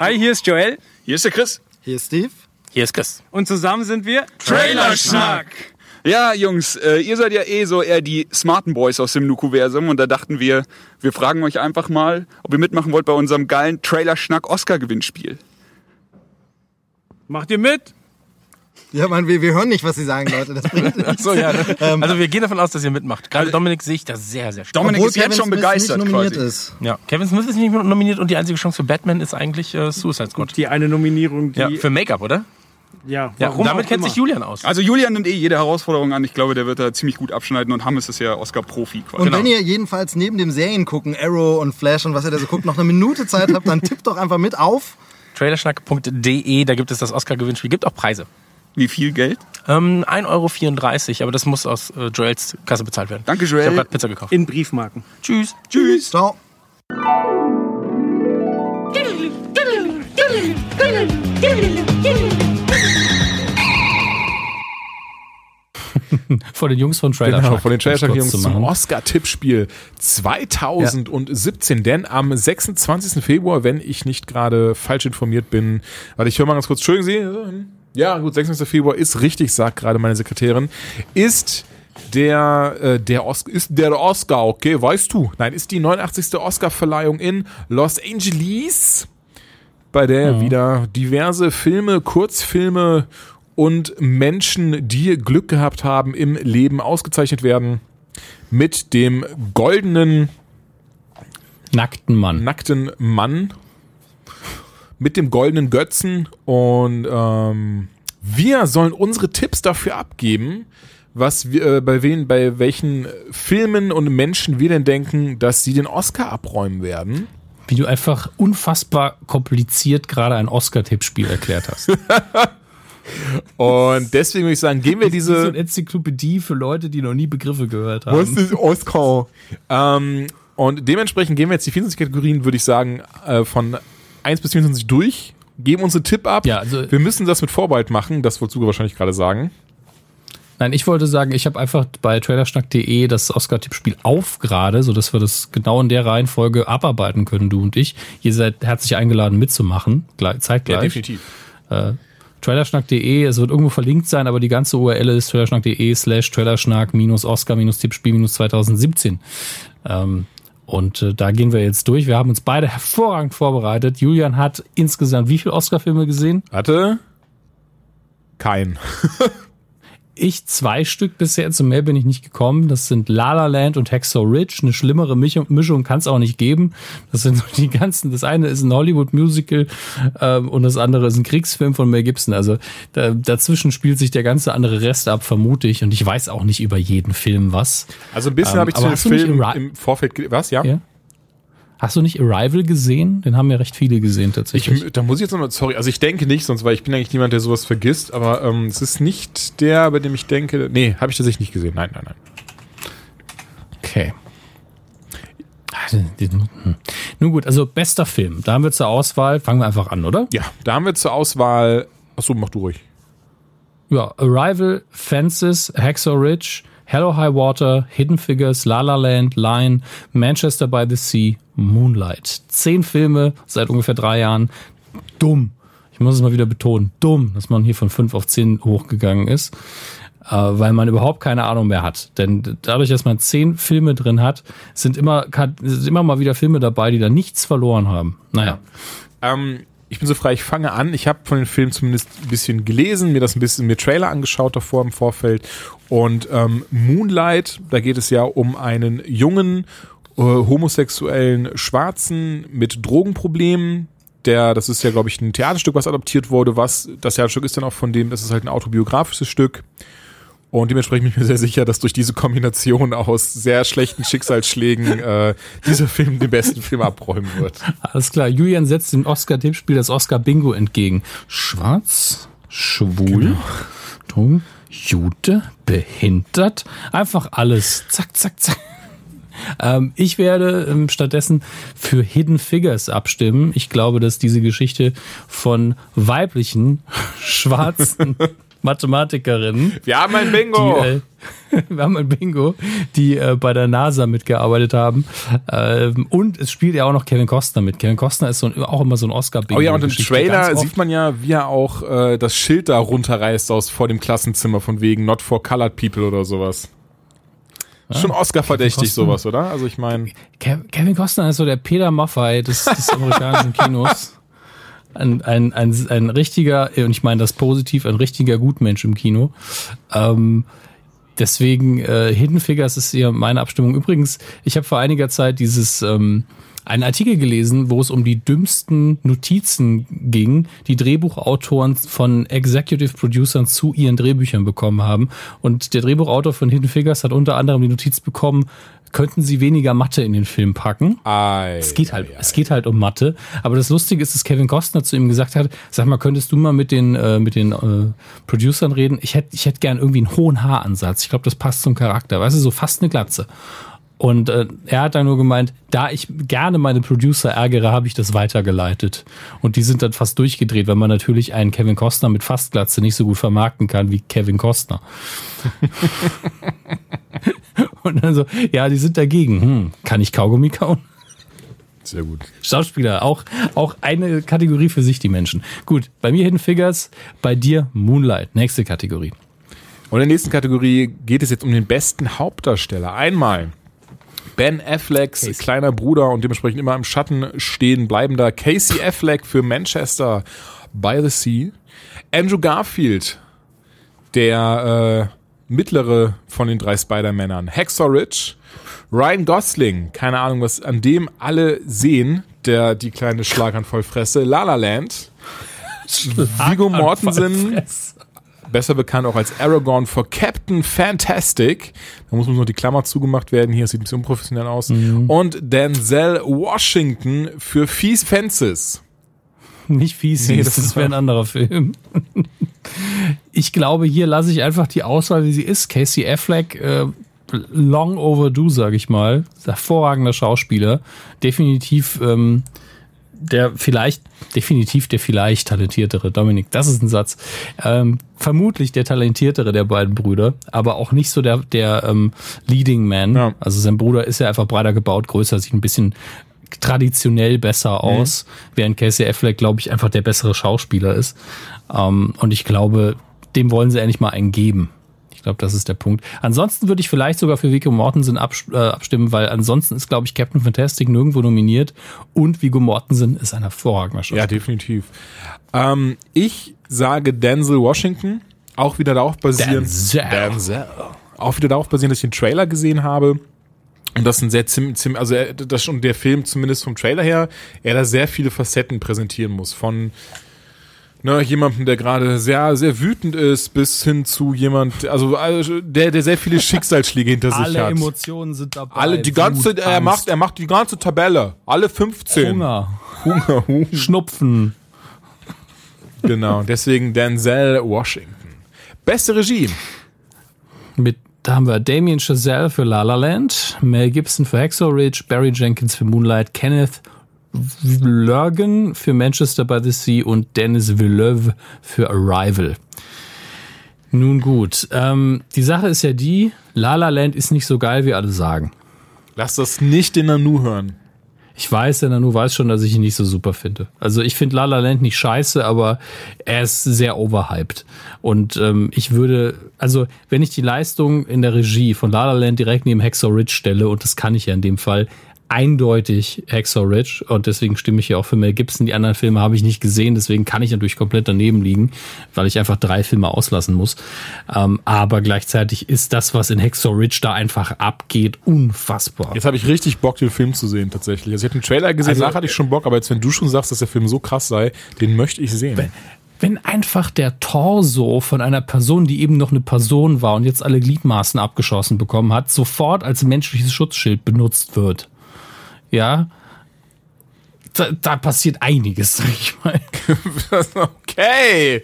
D: Hi, hier ist Joel.
E: Hier ist der Chris.
F: Hier ist Steve.
D: Hier ist Chris. Und zusammen sind wir
E: Trailerschnack. Ja, Jungs, äh, ihr seid ja eh so eher die smarten Boys aus dem Nukuversum und da dachten wir, wir fragen euch einfach mal, ob ihr mitmachen wollt bei unserem geilen Trailer-Schnack-Oscar-Gewinnspiel.
D: Macht ihr mit?
F: Ja, man, wir, wir hören nicht, was sie sagen, Leute. Das bringt nichts.
D: so, ja. Ähm, also wir gehen davon aus, dass ihr mitmacht. Gerade also Dominik sehe ich da sehr, sehr
E: stark. Dominik Obwohl ist Kevin jetzt schon Smith begeistert nicht nominiert quasi. Ist.
D: Ja, Kevin Smith ist nicht nominiert und die einzige Chance für Batman ist eigentlich äh, Suicide Squad.
G: Die eine Nominierung, die...
D: Ja, für Make-up, oder?
G: Ja,
D: ja warum damit kennt immer. sich Julian aus.
E: Also Julian nimmt eh jede Herausforderung an. Ich glaube, der wird da ziemlich gut abschneiden und Hammes ist ja Oscar-Profi
F: quasi. Und genau. wenn ihr jedenfalls neben dem Serien gucken, Arrow und Flash und was ihr da so guckt, noch eine Minute Zeit habt, dann tippt doch einfach mit auf
D: trailerschnack.de, da gibt es das Oscar-Gewinnspiel, gibt auch Preise.
E: Wie viel Geld?
D: Ähm, 1,34 Euro, aber das muss aus äh, Joels Kasse bezahlt werden.
E: Danke, Joel. Ich
D: habe gerade Pizza gekauft.
G: In Briefmarken.
D: Tschüss.
E: Tschüss. Ciao.
A: von den Jungs von Trailer
B: Genau, von den Trailer Jungs zum Oscar-Tippspiel 2017. Ja. Denn am 26. Februar, wenn ich nicht gerade falsch informiert bin, warte, ich höre mal ganz kurz, entschuldigen Sie. Ja, gut, 26. Februar ist richtig, sagt gerade meine Sekretärin, ist der, äh, der, Os ist der Oscar, okay, weißt du? Nein, ist die 89. Oscar-Verleihung in Los Angeles, bei der ja. wieder diverse Filme, Kurzfilme und Menschen, die Glück gehabt haben im Leben, ausgezeichnet werden mit dem goldenen
A: nackten Mann.
B: Nackten Mann. Mit dem goldenen Götzen. Und ähm, wir sollen unsere Tipps dafür abgeben, was wir, äh, bei wen, bei welchen Filmen und Menschen wir denn denken, dass sie den Oscar abräumen werden.
A: Wie du einfach unfassbar kompliziert gerade ein Oscar-Tippspiel erklärt hast.
B: Und deswegen würde ich sagen, gehen wir diese.
A: so eine Enzyklopädie für Leute, die noch nie Begriffe gehört haben.
B: Was ist Oscar? Ähm, und dementsprechend gehen wir jetzt die 24 Kategorien, würde ich sagen, äh, von 1 bis 24 durch, geben unseren Tipp ab.
A: Ja, also
B: wir müssen das mit Vorbehalt machen, das wolltest du wahrscheinlich gerade sagen.
A: Nein, ich wollte sagen, ich habe einfach bei trailerschnack.de das Oscar-Tippspiel auf gerade, sodass wir das genau in der Reihenfolge abarbeiten können, du und ich. Ihr seid herzlich eingeladen mitzumachen, gleich, zeitgleich.
B: Ja, definitiv.
A: Äh, trailerschnack.de, es wird irgendwo verlinkt sein, aber die ganze URL ist trailerschnack.de slash trailerschnack minus Oscar minus Tippspiel minus 2017. Ähm, und äh, da gehen wir jetzt durch. Wir haben uns beide hervorragend vorbereitet. Julian hat insgesamt wie viele Oscar-Filme gesehen?
B: Hatte kein.
A: Ich zwei Stück bisher, zu mehr bin ich nicht gekommen. Das sind La La Land und Hacksaw Ridge. Eine schlimmere Mischung, kann es auch nicht geben. Das sind so die ganzen, das eine ist ein Hollywood-Musical ähm, und das andere ist ein Kriegsfilm von Mel Gibson. Also da, dazwischen spielt sich der ganze andere Rest ab, vermute ich. Und ich weiß auch nicht über jeden Film was.
B: Also ein bisschen
A: Ähm,
B: habe ich zu dem Film im Vorfeld. Was? Ja?
A: Ja? Hast du nicht Arrival gesehen? Den haben ja recht viele gesehen
B: Ich,
A: tatsächlich.
B: da muss ich jetzt nochmal, sorry, also ich denke nicht, sonst, weil ich bin eigentlich niemand, der sowas vergisst, aber ähm, es ist nicht der, bei dem ich denke, nee, habe ich tatsächlich nicht gesehen. Nein, nein, nein.
A: Okay. Hm. Nun gut, also bester Film. Da haben wir zur Auswahl. Fangen wir einfach an, oder?
B: Ja, da haben wir zur Auswahl, achso, mach du ruhig.
A: Ja, Arrival, Fences, Hacksaw Ridge, Hello High Water, Hidden Figures, La La Land, Lion, Manchester by the Sea, Moonlight. Zehn Filme seit ungefähr drei Jahren. Dumm. Ich muss es mal wieder betonen. Dumm, dass man hier von fünf auf zehn hochgegangen ist. Äh, weil man überhaupt keine Ahnung mehr hat. Denn dadurch, dass man zehn Filme drin hat, sind immer, sind immer mal wieder Filme dabei, die da nichts verloren haben. Naja.
B: Ähm, ich bin so frei, ich fange an. Ich habe von den Film zumindest ein bisschen gelesen, mir das ein bisschen mir Trailer angeschaut davor im Vorfeld. Und ähm, Moonlight, da geht es ja um einen jungen äh, homosexuellen Schwarzen mit Drogenproblemen. Der, das ist ja, glaube ich, ein Theaterstück, was adaptiert wurde. Was das Theaterstück ist dann auch von dem, das ist halt ein autobiografisches Stück. Und dementsprechend bin ich mir sehr sicher, dass durch diese Kombination aus sehr schlechten Schicksalsschlägen äh, dieser Film den besten Film abräumen wird.
A: Alles klar, Julian setzt dem Oscar-Tippspiel das Oscar-Bingo entgegen. Schwarz, schwul, dumm, Jude, behindert, einfach alles. Zack, zack, zack. Ähm, ich werde ähm, stattdessen für Hidden Figures abstimmen. Ich glaube, dass diese Geschichte von weiblichen, schwarzen Mathematikerinnen
B: Wir haben ein Bingo!
A: die, äh, wir haben ein Bingo, die äh, bei der NASA mitgearbeitet haben. Ähm, und es spielt ja auch noch Kevin Costner mit. Kevin Costner ist so ein, auch immer so ein Oscar-Bingo.
B: Oh ja, und im. Trailer sieht man ja, wie er auch äh, das Schild da runterreißt aus vor dem Klassenzimmer von wegen Not for Colored People oder sowas. Schon Oscar-verdächtig sowas, oder? Also ich meine,
A: Kev- Kevin Costner ist so der Peter Maffei des, des amerikanischen Kinos. Ein, ein, ein, ein richtiger, und ich meine das positiv, ein richtiger Gutmensch im Kino. Ähm, deswegen, äh, Hidden Figures ist hier meine Abstimmung. Übrigens, ich habe vor einiger Zeit dieses ähm, einen Artikel gelesen, wo es um die dümmsten Notizen ging, die Drehbuchautoren von Executive Producern zu ihren Drehbüchern bekommen haben. Und der Drehbuchautor von Hidden Figures hat unter anderem die Notiz bekommen, könnten sie weniger Mathe in den Film packen.
B: ei,
A: Es geht halt, es geht halt um Mathe. Aber das Lustige ist, dass Kevin Costner zu ihm gesagt hat, sag mal, könntest du mal mit den, äh, mit den äh, Producern reden? Ich hätte ich hätt gern irgendwie einen hohen Haaransatz. Ich glaube, das passt zum Charakter. Weißt du, so fast eine Glatze. Und äh, er hat dann nur gemeint, da ich gerne meine Producer ärgere, habe ich das weitergeleitet. Und die sind dann fast durchgedreht, weil man natürlich einen Kevin Costner mit Fastglatze nicht so gut vermarkten kann wie Kevin Costner. Und dann so, ja, die sind dagegen. Hm, kann ich Kaugummi kauen?
B: Sehr gut.
A: Schauspieler, auch, auch eine Kategorie für sich, die Menschen. Gut, bei mir Hidden Figures, bei dir Moonlight. Nächste Kategorie.
B: Und in der nächsten Kategorie geht es jetzt um den besten Hauptdarsteller. Einmal Ben Afflecks kleiner Bruder und dementsprechend immer im Schatten stehen bleibender Casey Affleck für Manchester by the Sea. Andrew Garfield, der äh, mittlere von den drei Spider-Männern. Hacksaw Ridge. Ryan Gosling, keine Ahnung, was an dem alle sehen, der die kleine Schlaganfallfresse. La La Land. Viggo Mortensen, besser bekannt auch als Aragorn for Captain Fantastic. Da muss nur die Klammer zugemacht werden. Hier sieht ein bisschen unprofessionell aus. Und Denzel Washington für Fies Fences.
A: Nicht fies,
B: Nee,
A: das,
B: das
A: das wäre ein anderer Film. Ich glaube, hier lasse ich einfach die Auswahl, wie sie ist. Casey Affleck, äh, long overdue, sage ich mal. Hervorragender Schauspieler. Definitiv ähm, der vielleicht, definitiv der vielleicht talentiertere, Dominik, das ist ein Satz, ähm, vermutlich der talentiertere der beiden Brüder, aber auch nicht so der, der ähm, Leading Man.
B: Ja.
A: Also sein Bruder ist ja einfach breiter gebaut, größer, sieht ein bisschen traditionell besser aus, während Casey Affleck, glaube ich, einfach der bessere Schauspieler ist. Ähm, und ich glaube, dem wollen sie endlich mal einen geben. Ich glaube, das ist der Punkt. Ansonsten würde ich vielleicht sogar für Viggo Mortensen äh, abstimmen, weil ansonsten ist, glaube ich, Captain Fantastic nirgendwo nominiert und Viggo Mortensen ist ein hervorragender
B: Ja,
A: Schauspieler.
B: definitiv. Ähm, ich sage Denzel Washington, auch wieder darauf basierend.
A: Denzel.
B: Denzel. Auch wieder darauf basierend, dass ich den Trailer gesehen habe. Und das ein sehr ziemlich, ziemlich also er, das schon der Film zumindest vom Trailer her, er da sehr viele Facetten präsentieren muss. Von ne, jemandem, der gerade sehr, sehr wütend ist, bis hin zu jemand, also, also der, der sehr viele Schicksalsschläge hinter sich
A: Alle
B: hat.
A: Emotionen sind dabei.
B: Alle, die ganze,
A: Wut,
B: er
A: Angst,
B: macht, er macht die ganze Tabelle. Alle 15.
A: Hunger,
B: Hunger, Hunger.
A: Schnupfen.
B: Genau, deswegen Denzel Washington. Beste Regie.
A: Mit, da haben wir Damien Chazelle für La La Land, Mel Gibson für Hacksaw Ridge, Barry Jenkins für Moonlight, Kenneth Logan für Manchester by the Sea und Dennis Villeneuve für Arrival. Nun gut, ähm, die Sache ist ja die, La La Land ist nicht so geil, wie alle sagen.
B: Lass das nicht in Nanu hören.
A: Ich weiß, der Nanu weiß schon, dass ich ihn nicht so super finde. Also ich finde La La Land nicht scheiße, aber er ist sehr overhyped. Und ähm, ich würde, also wenn ich die Leistung in der Regie von La La Land direkt neben Hacksaw Ridge stelle, und das kann ich ja in dem Fall, eindeutig Hacksaw Ridge und deswegen stimme ich hier auch für Mel Gibson. Die anderen Filme habe ich nicht gesehen, deswegen kann ich natürlich komplett daneben liegen, weil ich einfach drei Filme auslassen muss. Ähm, aber gleichzeitig ist das, was in Hacksaw Ridge da einfach abgeht, unfassbar.
B: Jetzt habe ich richtig Bock, den Film zu sehen, tatsächlich. Also ich habe den Trailer gesehen,
A: Also-
B: danach hatte ich schon Bock, aber jetzt, wenn du schon sagst, dass der Film so krass sei, den möchte ich sehen.
A: wenn einfach der Torso von einer Person, die eben noch eine Person war und jetzt alle Gliedmaßen abgeschossen bekommen hat, sofort als menschliches Schutzschild benutzt wird. Ja. Da, da passiert einiges, sag ich mal.
B: okay,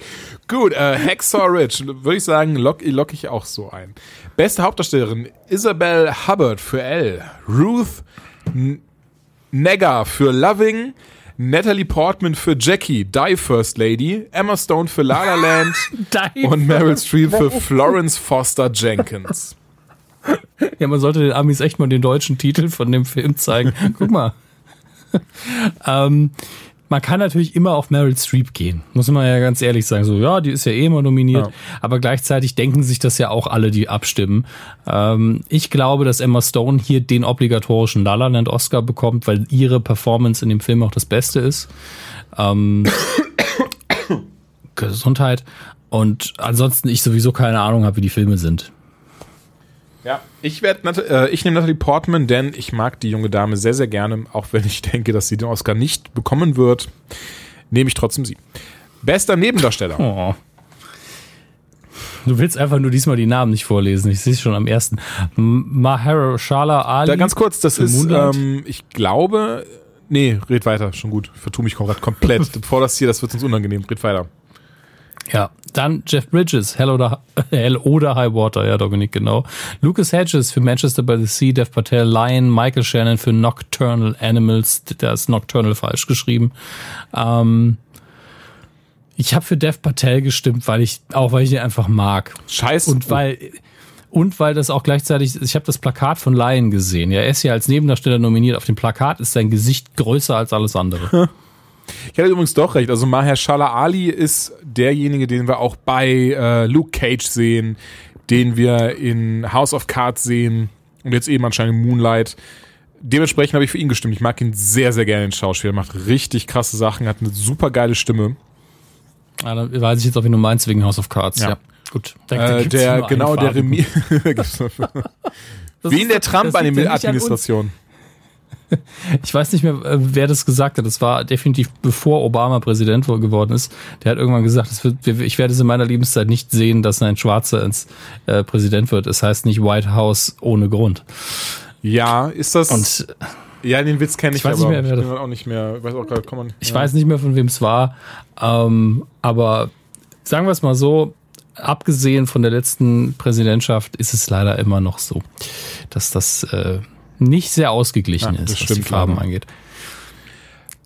B: gut. Äh, Hacksaw Ridge, würde ich sagen, lock, lock ich auch so ein. Beste Hauptdarstellerin, Isabel Hubbard für Elle, Ruth N Negga für Loving, Natalie Portman für Jackie, Die First Lady, Emma Stone für La La Land und Meryl Streep für Florence Foster Jenkins.
A: Ja, man sollte den Amis echt mal den deutschen Titel von dem Film zeigen. Guck mal. ähm, man kann natürlich immer auf Meryl Streep gehen, muss man ja ganz ehrlich sagen. So, ja, die ist ja eh immer nominiert,
B: Ja.
A: aber gleichzeitig denken sich das ja auch alle, die abstimmen. Ähm, ich glaube, dass Emma Stone hier den obligatorischen La La Land Oscar bekommt, weil ihre Performance in dem Film auch das Beste ist. Ähm, Gesundheit. Und ansonsten ich sowieso keine Ahnung habe, wie die Filme sind.
B: Ja, ich werde, äh, ich nehme Natalie Portman, denn ich mag die junge Dame sehr, sehr gerne, auch wenn ich denke, dass sie den Oscar nicht bekommen wird, nehme ich trotzdem sie. Bester Nebendarsteller.
A: Oh. Du willst einfach nur diesmal die Namen nicht vorlesen. Ich sehe es schon am ersten. Mahershala Ali.
B: Da ganz kurz, das ist, ähm, ich glaube, nee, red weiter, schon gut. Vertu mich gerade komplett. Bevor das hier, das wird uns unangenehm. Red weiter.
A: Ja, dann Jeff Bridges, Hell oder, Hell oder High Water, ja, Dominik, genau. Lucas Hedges für Manchester by the Sea, Dev Patel, Lion, Michael Shannon für Nocturnal Animals, da ist Nocturnal falsch geschrieben. Ähm, ich habe für Dev Patel gestimmt, weil ich, auch weil ich ihn einfach mag.
B: Scheiß.
A: Und weil, und weil das auch gleichzeitig, ich habe das Plakat von Lion gesehen. Ja, er ist ja als Nebendarsteller nominiert. Auf dem Plakat ist sein Gesicht größer als alles andere.
B: Ich hatte übrigens doch recht. Also Mahershala Ali ist derjenige, den wir auch bei äh, Luke Cage sehen, den wir in House of Cards sehen und jetzt eben anscheinend in Moonlight. Dementsprechend habe ich für ihn gestimmt. Ich mag ihn sehr, sehr gerne, den Schauspieler. Macht richtig krasse Sachen, hat eine super geile Stimme.
A: Ah, dann weiß ich jetzt auch, wie du meinst, wegen House of Cards.
B: Ja.
A: Ja, gut. Da- da
B: Äh, der, genau, der. Remi. In der
A: ja nicht an
B: Trump-Administration.
A: uns. Ich weiß nicht mehr, äh, wer das gesagt hat. Das war definitiv bevor Obama Präsident geworden ist. Der hat irgendwann gesagt, es wird, ich werde es in meiner Lebenszeit nicht sehen, dass ein Schwarzer ins äh, Präsident wird. Es heißt nicht White House ohne Grund.
B: Ja, ist das.
A: Und
B: ja, den Witz kenne ich,
A: Ich weiß
B: aber
A: nicht mehr,
B: ich
A: das-
B: bin auch nicht mehr. Ich weiß auch gerade, komm.
A: Ich
B: ja.
A: weiß nicht mehr, von wem es war. Ähm, aber sagen wir es mal so, abgesehen von der letzten Präsidentschaft ist es leider immer noch so, dass das äh, nicht sehr ausgeglichen
B: Ja,
A: ist, was die
B: stimmt
A: Farben
B: leider.
A: angeht.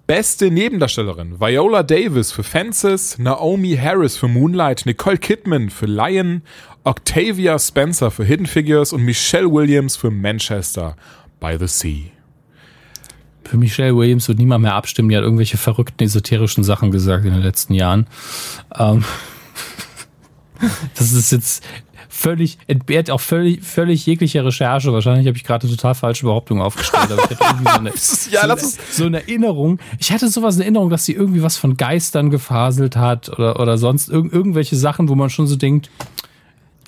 B: Beste Nebendarstellerin: Viola Davis für Fences, Naomi Harris für Moonlight, Nicole Kidman für Lion, Octavia Spencer für Hidden Figures und Michelle Williams für Manchester by the Sea.
A: Für Michelle Williams wird niemand mehr abstimmen. Die hat irgendwelche verrückten esoterischen Sachen gesagt in den letzten Jahren. Ähm, das ist jetzt völlig, entbehrt auch völlig, völlig jeglicher Recherche. Wahrscheinlich habe ich gerade eine total falsche Behauptung aufgestellt, aber ich hatte irgendwie so eine,
B: Ja,
A: so, eine, so eine Erinnerung. Ich hatte sowas in Erinnerung, dass sie irgendwie was von Geistern gefaselt hat oder, oder sonst irg irgendwelche Sachen, wo man schon so denkt,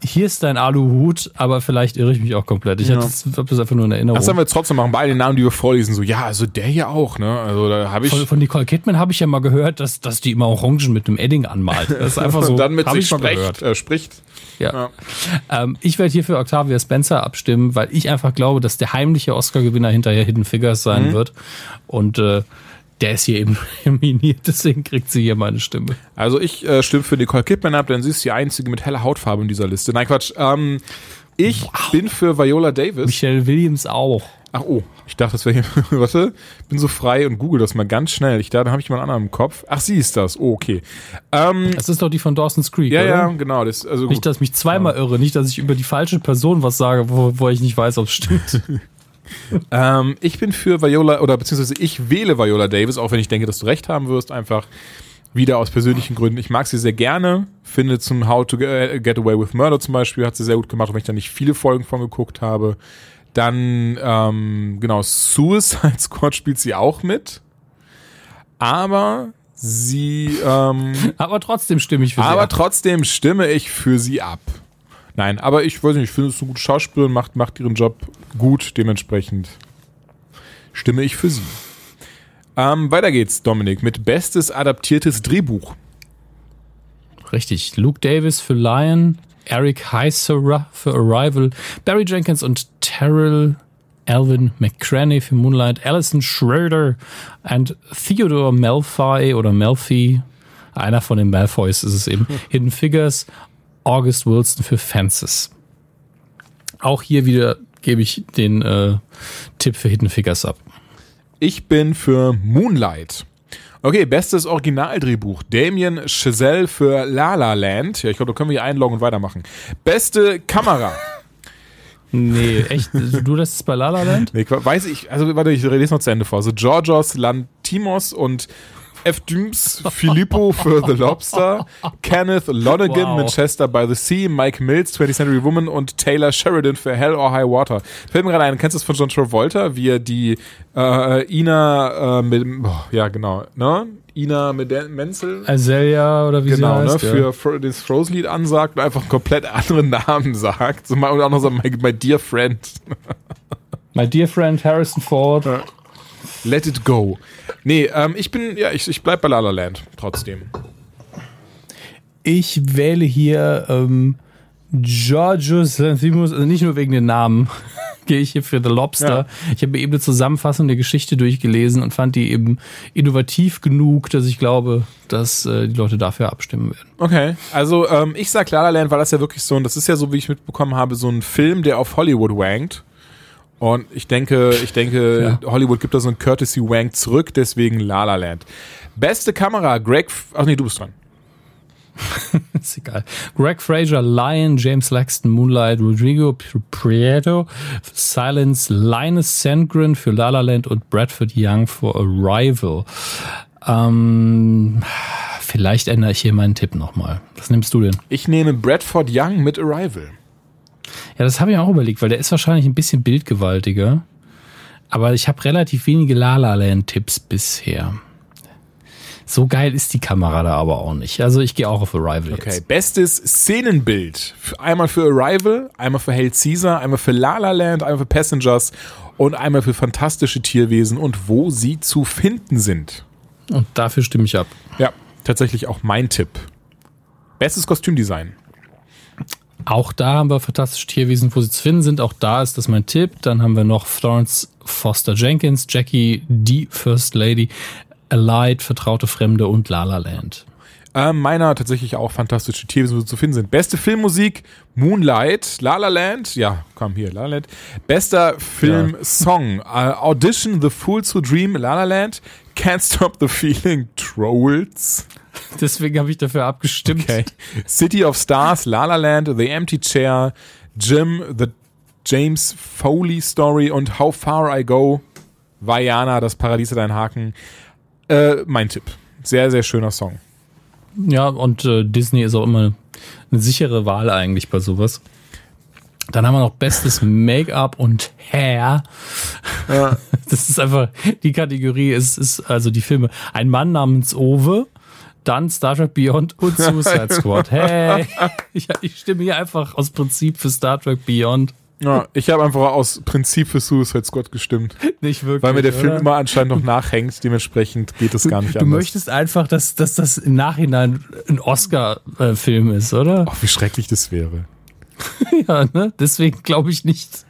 A: hier ist dein Aluhut, aber vielleicht irre ich mich auch komplett. Ich hatte das, hab das einfach nur in Erinnerung.
B: Das haben wir jetzt trotzdem machen, bei all den Namen, die wir vorlesen, so, ja, also der hier auch, ne? Also da habe ich.
A: Von, von Nicole Kidman habe ich ja mal gehört, dass, dass die immer Orangen mit einem Edding anmalt. Das ist einfach so.
B: und dann mit sich spricht,
A: gehört.
B: äh, spricht.
A: Ja. Ähm, ich werde hier für Octavia Spencer abstimmen, weil ich einfach glaube, dass der heimliche Oscar-Gewinner hinterher Hidden Figures sein
B: Mhm.
A: wird. Und äh, der ist hier eben nominiert, deswegen kriegt sie hier meine Stimme.
B: Also ich äh, stimme für Nicole Kidman ab, denn sie ist die einzige mit heller Hautfarbe in dieser Liste. Nein, Quatsch. Ähm, ich bin für Viola Davis.
A: Michelle Williams auch.
B: Ach oh, ich dachte, das wäre hier. Warte, bin so frei und google das mal ganz schnell. Ich dachte, da habe ich mal einen anderen im Kopf. Ach, sie ist das. Oh, okay. Ähm,
A: Das ist doch die von Dawson's Creek,
B: ja,
A: oder?
B: ja, genau. Das, also
A: Nicht,
B: gut.
A: dass ich mich zweimal irre, nicht, dass ich über die falsche Person was sage, wo, wo ich nicht weiß, ob es stimmt.
B: Ähm, ich bin für Viola, oder beziehungsweise ich wähle Viola Davis, auch wenn ich denke, dass du recht haben wirst, einfach wieder aus persönlichen Gründen. Ich mag sie sehr gerne, finde zum How to Get Away with Murder zum Beispiel, hat sie sehr gut gemacht, wenn ich da nicht viele Folgen von geguckt habe. Dann, ähm, genau, Suicide Squad spielt sie auch mit. Aber sie, ähm,
A: Aber trotzdem stimme ich für sie.
B: aber
A: ab.
B: trotzdem stimme ich für sie ab. Nein, aber ich weiß nicht, ich finde es eine gute Schauspielerin, macht, macht ihren Job gut, dementsprechend stimme ich für sie. Ähm, weiter geht's, Dominik, mit bestes adaptiertes Drehbuch.
A: Richtig. Luke Davis für Lion, Eric Heisserer für Arrival, Barry Jenkins und Terrell Alvin McCraney für Moonlight, Alison Schroeder und Theodore Malfoy oder Melfi, einer von den Malfoys ist es eben, Hidden Figures, August Wilson für Fences. Auch hier wieder gebe ich den äh, Tipp für Hidden Figures ab.
B: Ich bin für Moonlight. Okay, bestes Originaldrehbuch. Damien Chazelle für La La Land. Ja, ich glaube, da können wir hier einloggen und weitermachen. Beste Kamera.
A: Nee, echt? Du lässt es bei La La Land?
B: Nee, weiß ich, also warte, ich lese noch zu Ende vor. Also Georgios Lantimos und F. Düms Filippo für The Lobster, Kenneth Lonergan,
A: Wow.
B: Manchester by the Sea, Mike Mills, 20th Century Woman und Taylor Sheridan für Hell or High Water. Fällt mir gerade ein, kennst du das von John Travolta, wie er die äh, Ina äh, mit, oh, ja genau, ne? Ina mit Menzel
A: Azelia oder wie
B: genau,
A: sie
B: ne,
A: heißt. ja.
B: für Fro das Frozen-Lied ansagt und einfach einen komplett anderen Namen sagt. So und auch noch so, my, my dear friend.
A: My dear friend Harrison Ford.
B: Let it go. Nee, ähm, ich bin, ja, ich, ich bleib bei La La Land, trotzdem.
A: Ich wähle hier ähm, Georgios Lanthimos, also nicht nur wegen den Namen, gehe ich hier für The Lobster. Ich habe mir eben eine Zusammenfassung der Geschichte durchgelesen und fand die eben innovativ genug, dass ich glaube, dass äh, die Leute dafür abstimmen werden.
B: Okay, also ähm, ich sag La La Land, weil das ja wirklich so, und das ist ja so, wie ich mitbekommen habe, so ein Film, der auf Hollywood wankt. Und ich denke, ich denke, Hollywood gibt da so ein Courtesy Wank zurück, deswegen La La Land. Beste Kamera, Greg, F- ach nee, du bist dran.
A: Ist egal. Greg Fraser, Lion, James Laxton, Moonlight, Rodrigo Prieto, Silence, Linus Sandgren für La La Land und Bradford Young für Arrival. Ähm, vielleicht ändere ich hier meinen Tipp nochmal. Was nimmst du denn?
B: Ich nehme Bradford Young mit Arrival.
A: Ja, das habe ich auch überlegt, weil der ist wahrscheinlich ein bisschen bildgewaltiger. Aber ich habe relativ wenige La La Land Tipps bisher. So geil ist die Kamera da aber auch nicht. Also ich gehe auch auf Arrival
B: Okay,
A: jetzt.
B: bestes Szenenbild. Einmal für Arrival, einmal für Hail Caesar, einmal für La La Land, einmal für Passengers und einmal für fantastische Tierwesen und wo sie zu finden sind.
A: Und dafür stimme ich ab.
B: Ja, tatsächlich auch mein Tipp. Bestes Kostümdesign.
A: Auch da haben wir fantastische Tierwesen, wo sie zu finden sind. Auch da ist das mein Tipp. Dann haben wir noch Florence Foster Jenkins, Jackie, die First Lady, Allied, Vertraute Fremde und La La Land.
B: Äh, meiner tatsächlich auch fantastische Tiere so zu finden sind. Beste Filmmusik, Moonlight, La La Land, ja, komm hier, La La Land. Bester Film-Song, äh, Audition, The Fools Who Dream, La La Land, Can't Stop the Feeling, Trolls.
A: Deswegen habe ich dafür abgestimmt.
B: Okay. City of Stars, La La Land, The Empty Chair, Jim, The James Foley Story und How Far I Go, Vajana, das Paradies hat einen Haken. Äh, mein Tipp. Sehr, sehr schöner Song.
A: Ja, und äh, Disney ist auch immer eine sichere Wahl eigentlich bei sowas. Dann haben wir noch bestes Make-up und Hair. Das ist einfach die Kategorie. Es ist also die Filme. Ein Mann namens Ove, dann Star Trek Beyond und Suicide Squad. Hey, ich, ich stimme hier einfach aus Prinzip für Star Trek Beyond.
B: Ja, ich habe einfach aus Prinzip für Suicide Squad gestimmt,
A: Nicht wirklich.
B: weil mir der Film
A: oder?
B: immer anscheinend noch nachhängt. Dementsprechend geht es gar nicht
A: Du
B: anders.
A: möchtest einfach, dass, dass das im Nachhinein ein Oscar-Film ist, oder?
B: Ach, wie schrecklich das wäre.
A: Ja, ne? Deswegen glaube ich nicht,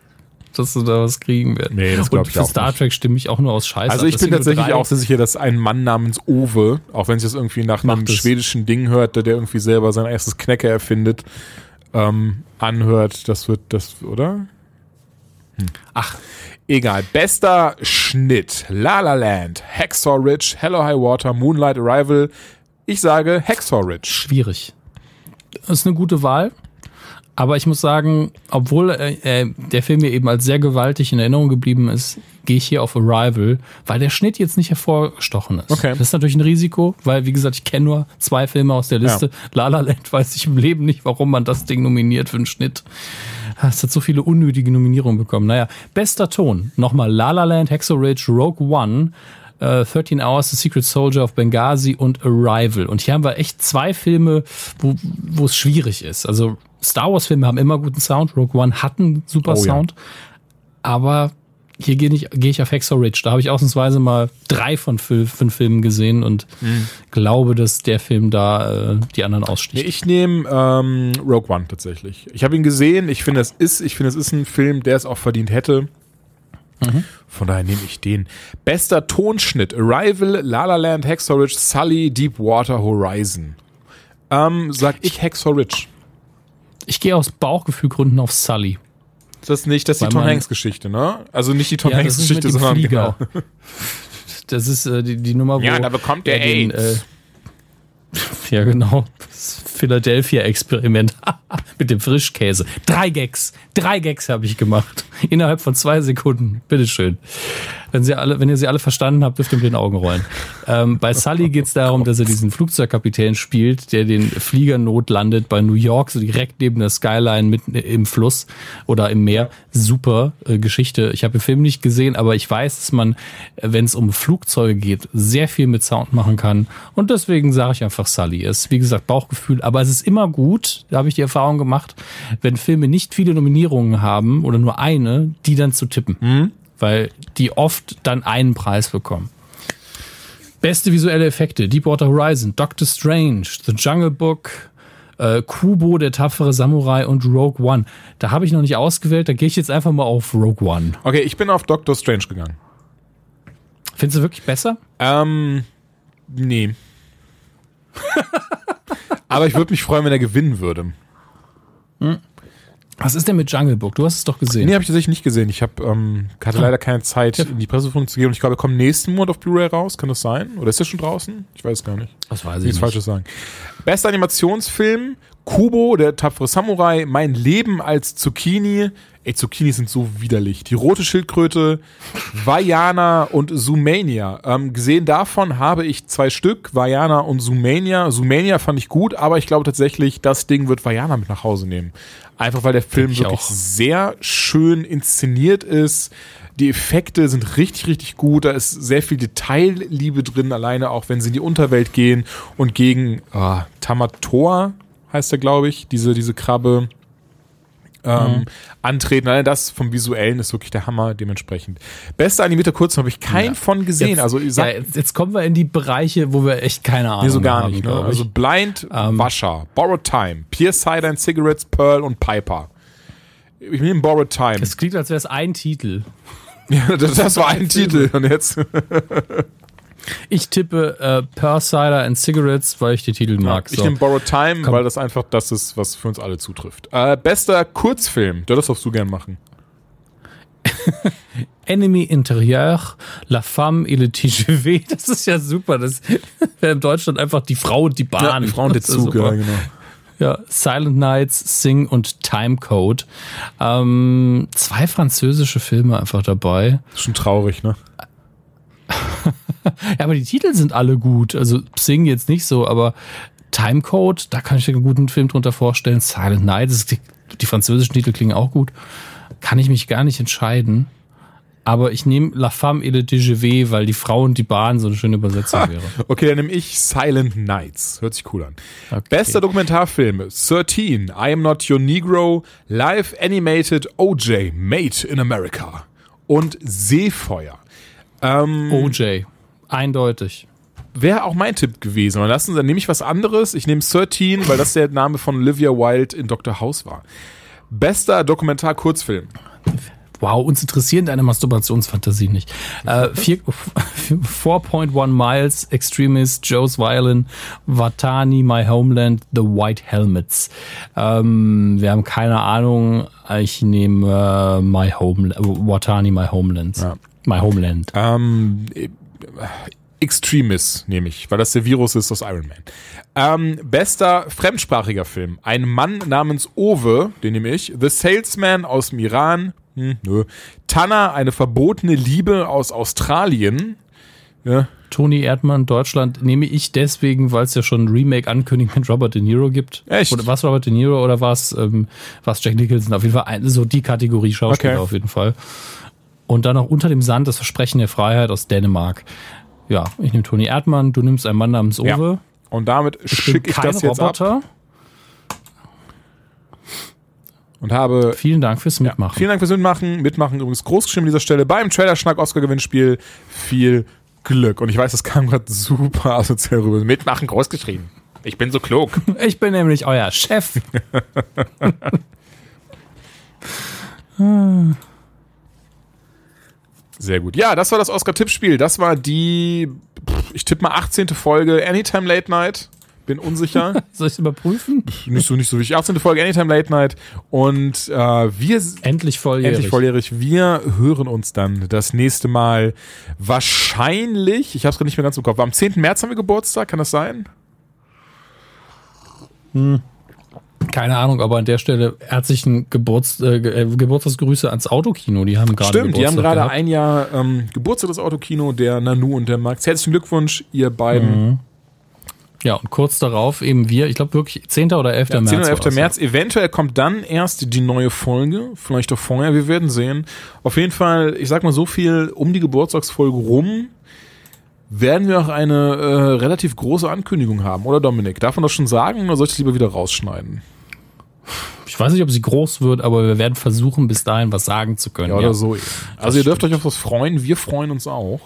A: dass du da was kriegen wirst.
B: Nee, das glaub
A: Und
B: ich
A: für Star
B: nicht.
A: Trek stimme ich auch nur aus Scheiße.
B: Also
A: ab.
B: ich bin tatsächlich auch sehr sicher, dass ein Mann namens Ove, auch wenn sich das irgendwie nach einem
A: es.
B: schwedischen Ding hört, der, der irgendwie selber sein erstes Knecker erfindet, ähm, anhört, das wird das, oder?
A: Ach,
B: Egal. Bester Schnitt. La La Land, Hacksaw Ridge, Hello High Water, Moonlight Arrival. Ich sage Hacksaw Ridge.
A: schwierig. Das ist eine gute Wahl. Aber ich muss sagen, obwohl äh, äh, der Film mir eben als sehr gewaltig in Erinnerung geblieben ist, gehe ich hier auf Arrival, weil der Schnitt jetzt nicht hervorgestochen ist.
B: Okay.
A: Das ist natürlich ein Risiko, weil, wie gesagt, ich kenne nur zwei Filme aus der Liste. La La Land weiß ich im Leben nicht, warum man das Ding nominiert für einen Schnitt. Es hat so viele unnötige Nominierungen bekommen. Naja, bester Ton. Nochmal La La Land, Hacksaw Ridge, Rogue One, äh, 13 Hours, The Secret Soldier of Benghazi und Arrival. Und hier haben wir echt zwei Filme, wo, wo es schwierig ist. Also Star Wars Filme haben immer guten Sound. Rogue One hat einen super
B: Oh ja.
A: Sound. Aber hier gehe ich, gehe ich auf Hacksaw Ridge. Da habe ich ausnahmsweise mal drei von fünf, fünf Filmen gesehen und
B: Mhm.
A: glaube, dass der Film da äh, die anderen
B: Nee,
A: aussticht.
B: ich nehme ähm, Rogue One tatsächlich. Ich habe ihn gesehen. Ich finde, es ist, ich finde, es ist ein Film, der es auch verdient hätte. Von daher nehme ich den. Bester Tonschnitt: Arrival, La La Land, Hacksaw Ridge, Sully, Deepwater Horizon. Ähm, sag ich Hacksaw Ridge.
A: Ich gehe aus Bauchgefühlgründen auf Sully.
B: Das ist nicht, das ist die
A: Weil
B: Tom
A: man-
B: Hanks Geschichte, ne? Also nicht die Tom
A: Ja,
B: Hanks
A: das ist mit
B: Geschichte,
A: dem
B: sondern
A: Flieger.
B: genau.
A: Das ist äh, die, die Nummer, wo
B: Ja, da bekommt der
A: er den,
B: AIDS.
A: äh, ja, genau. Das Philadelphia-Experiment mit dem Frischkäse. Drei Gags. Drei Gags habe ich gemacht. Innerhalb von zwei Sekunden. Bitteschön. Wenn, sie alle, wenn ihr sie alle verstanden habt, dürft ihr mit den Augen rollen. Ähm, bei Sully geht es darum, dass er diesen Flugzeugkapitän spielt, der den Flieger notlandet bei New York, so direkt neben der Skyline mitten im Fluss oder im Meer. Super äh, Geschichte. Ich habe den Film nicht gesehen, aber ich weiß, dass man, wenn es um Flugzeuge geht, sehr viel mit Sound machen kann. Und deswegen sage ich einfach Sully. Es ist, wie gesagt, Bauchgefühl. Aber es ist immer gut, da habe ich die Erfahrung gemacht, wenn Filme nicht viele Nominierungen haben oder nur eine, die dann zu tippen. Weil die oft dann einen Preis bekommen. Beste visuelle Effekte: Deepwater Horizon, Doctor Strange, The Jungle Book, äh, Kubo, der tapfere Samurai und Rogue One. Da habe ich noch nicht ausgewählt, da gehe ich jetzt einfach mal auf Rogue One.
B: Okay, ich bin auf Doctor Strange gegangen.
A: Findest du wirklich besser?
B: Ähm, nee. Aber ich würde mich freuen, wenn er gewinnen würde.
A: Was ist denn mit Jungle Book? Du hast es doch gesehen.
B: Nee, habe ich tatsächlich nicht gesehen. Ich hab, ähm, hatte leider keine Zeit, in die Presseführung zu gehen. Und ich glaube, er kommt nächsten Monat auf Blu-ray raus. Kann das sein? Oder ist er schon draußen? Ich weiß gar nicht.
A: Das weiß
B: Nichts Falsches sagen. Bester Animationsfilm: Kubo, der tapfere Samurai, Mein Leben als Zucchini. Ey, Zucchini sind so widerlich. Die rote Schildkröte, Vajana und Zoomania. Ähm, gesehen davon habe ich zwei Stück, Vajana und Zoomania. Zoomania fand ich gut, aber ich glaube tatsächlich, das Ding wird Vajana mit nach Hause nehmen. Einfach weil der Film
A: ich
B: wirklich
A: auch.
B: sehr schön inszeniert ist. Die Effekte sind richtig, richtig gut. Da ist sehr viel Detailliebe drin, alleine auch wenn sie in die Unterwelt gehen und gegen ah, Tamator heißt er, glaube ich, diese, diese Krabbe ähm, antreten. Allein das vom Visuellen ist wirklich der Hammer dementsprechend. Beste animierte Kurzfilm habe ich keinen von gesehen.
A: Jetzt,
B: also
A: ja, jetzt, jetzt kommen wir in die Bereiche, wo wir echt keine Ahnung
B: nee, so gar
A: haben,
B: nicht. Ne? Also Blind,
A: Ähm.
B: Washer, Borrowed Time, Pierce Cider and Cigarettes, Pearl und Piper. Ich nehme Borrowed Time.
A: es klingt, als wäre es ein Titel.
B: Ja, das, das war ein Titel. Und jetzt.
A: Ich tippe äh, Per Cider and Cigarettes, weil ich die Titel mag.
B: Ich
A: So.
B: nehme Borrowed Time,
A: Komm.
B: weil das einfach das ist, was für uns alle zutrifft. Äh, bester Kurzfilm. Ja, das darfst du gern machen.
A: Enemy Interieur, La Femme et le TGV. Das ist ja super. Das wäre in Deutschland einfach die Frau und die Bahn.
B: die Frauen der
A: Das ist
B: Zug, ja, genau.
A: Ja, Silent Nights, Sing und Time Code. Ähm, zwei französische Filme einfach dabei.
B: Schon traurig, ne?
A: Ja, aber die Titel sind alle gut. Also Sing jetzt nicht so, aber Timecode, da kann ich mir einen guten Film drunter vorstellen. Silent Night, die, die französischen Titel klingen auch gut. Kann ich mich gar nicht entscheiden. Aber ich nehme La Femme et le TGV, weil die Frau und die Bahn so eine schöne Übersetzung wäre.
B: Okay, dann nehme ich Silent Nights. Hört sich cool an.
A: Okay.
B: Bester Dokumentarfilm: 13, I Am Not Your Negro, Live Animated OJ, Made in America und Seefeuer. Ähm,
A: OJ. Eindeutig.
B: Wäre auch mein Tipp gewesen. Aber lassen Sie, dann nehme ich was anderes. Ich nehme 13, weil das der Name von Olivia Wilde in Dr. House war. Bester Dokumentar-Kurzfilm.
A: Wow, uns interessieren deine Masturbationsfantasien nicht. Äh, vier- 4.1 Miles, Extremist, Joe's Violin, Watani, My Homeland, The White Helmets. Ähm, wir haben keine Ahnung. Ich nehme äh, My Homeland, Watani, My Homeland.
B: Ja.
A: My Homeland.
B: Ähm, äh, Extremis nehme ich, weil das der Virus ist aus Iron Man. Ähm, bester fremdsprachiger Film. Ein Mann namens Owe, den nehme ich. The Salesman aus dem Iran. Hm, nö. Tanner, eine verbotene Liebe aus Australien. Ja,
A: Tony Erdmann, Deutschland, nehme ich deswegen, weil es ja schon ein Remake-Ankündigung mit Robert De Niro gibt.
B: Echt?
A: Oder was Robert De Niro oder was ähm, was Jack Nicholson? Auf jeden Fall ein, so die Kategorie Schauspieler
B: Okay.
A: auf jeden Fall. Und dann noch unter dem Sand das Versprechen der Freiheit aus Dänemark. Ja, ich nehme Tony Erdmann, du nimmst einen Mann namens
B: Ja.
A: Owe.
B: Und damit schicke ich
A: kein
B: das jetzt ab
A: Roboter.
B: und habe
A: Vielen Dank fürs Mitmachen.
B: Vielen Dank fürs Mitmachen. Mitmachen übrigens großgeschrieben an dieser Stelle beim Trailer-Schnack Oscar-Gewinnspiel. Viel Glück. Und ich weiß, das kam gerade super asozial rüber. Mitmachen großgeschrieben. Ich bin so klug.
A: Ich bin nämlich euer Chef.
B: Sehr gut. Ja, das war das Oscar-Tippspiel. Das war die, ich tippe mal 18. Folge Anytime Late Night. Bin unsicher.
A: Soll ich überprüfen?
B: nicht so, nicht so wichtig. 18. Folge Anytime Late Night. Und äh, wir
A: Endlich volljährig.
B: endlich volljährig. Wir hören uns dann das nächste Mal wahrscheinlich, ich habe es gerade nicht mehr ganz im Kopf, am 10. März haben wir Geburtstag, kann das sein?
A: Keine Ahnung, aber an der Stelle herzlichen Geburts, äh, äh, Geburtstagsgrüße ans Autokino. Die haben gerade
B: Stimmt, die haben gerade
A: gehabt.
B: ein Jahr ähm, Geburtstag des Autokino, der Nanu und der Max. Herzlichen Glückwunsch, ihr beiden.
A: Mhm. Ja, und kurz darauf eben wir, ich glaube wirklich 10. oder 11.
B: Ja,
A: März.
B: 10. oder 11.
A: war's.
B: März. Eventuell kommt dann erst die neue Folge, vielleicht auch vorher, wir werden sehen. Auf jeden Fall, ich sag mal so viel, um die Geburtstagsfolge rum werden wir auch eine äh, relativ große Ankündigung haben, oder Dominik? Darf man das schon sagen oder soll ich das lieber wieder rausschneiden?
A: Ich weiß nicht, ob sie groß wird, aber wir werden versuchen, bis dahin was sagen zu können.
B: Ja,
A: Ja,
B: oder so. eben. Also ihr dürft euch auf was freuen, wir freuen uns auch.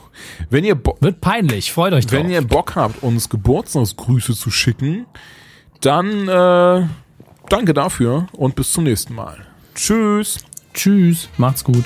B: Wenn ihr, Bo
A: Wird peinlich, freut euch drauf.
B: wenn ihr Bock habt, uns Geburtstagsgrüße zu schicken, dann äh, danke dafür und bis zum nächsten Mal. Tschüss.
A: Tschüss, macht's gut.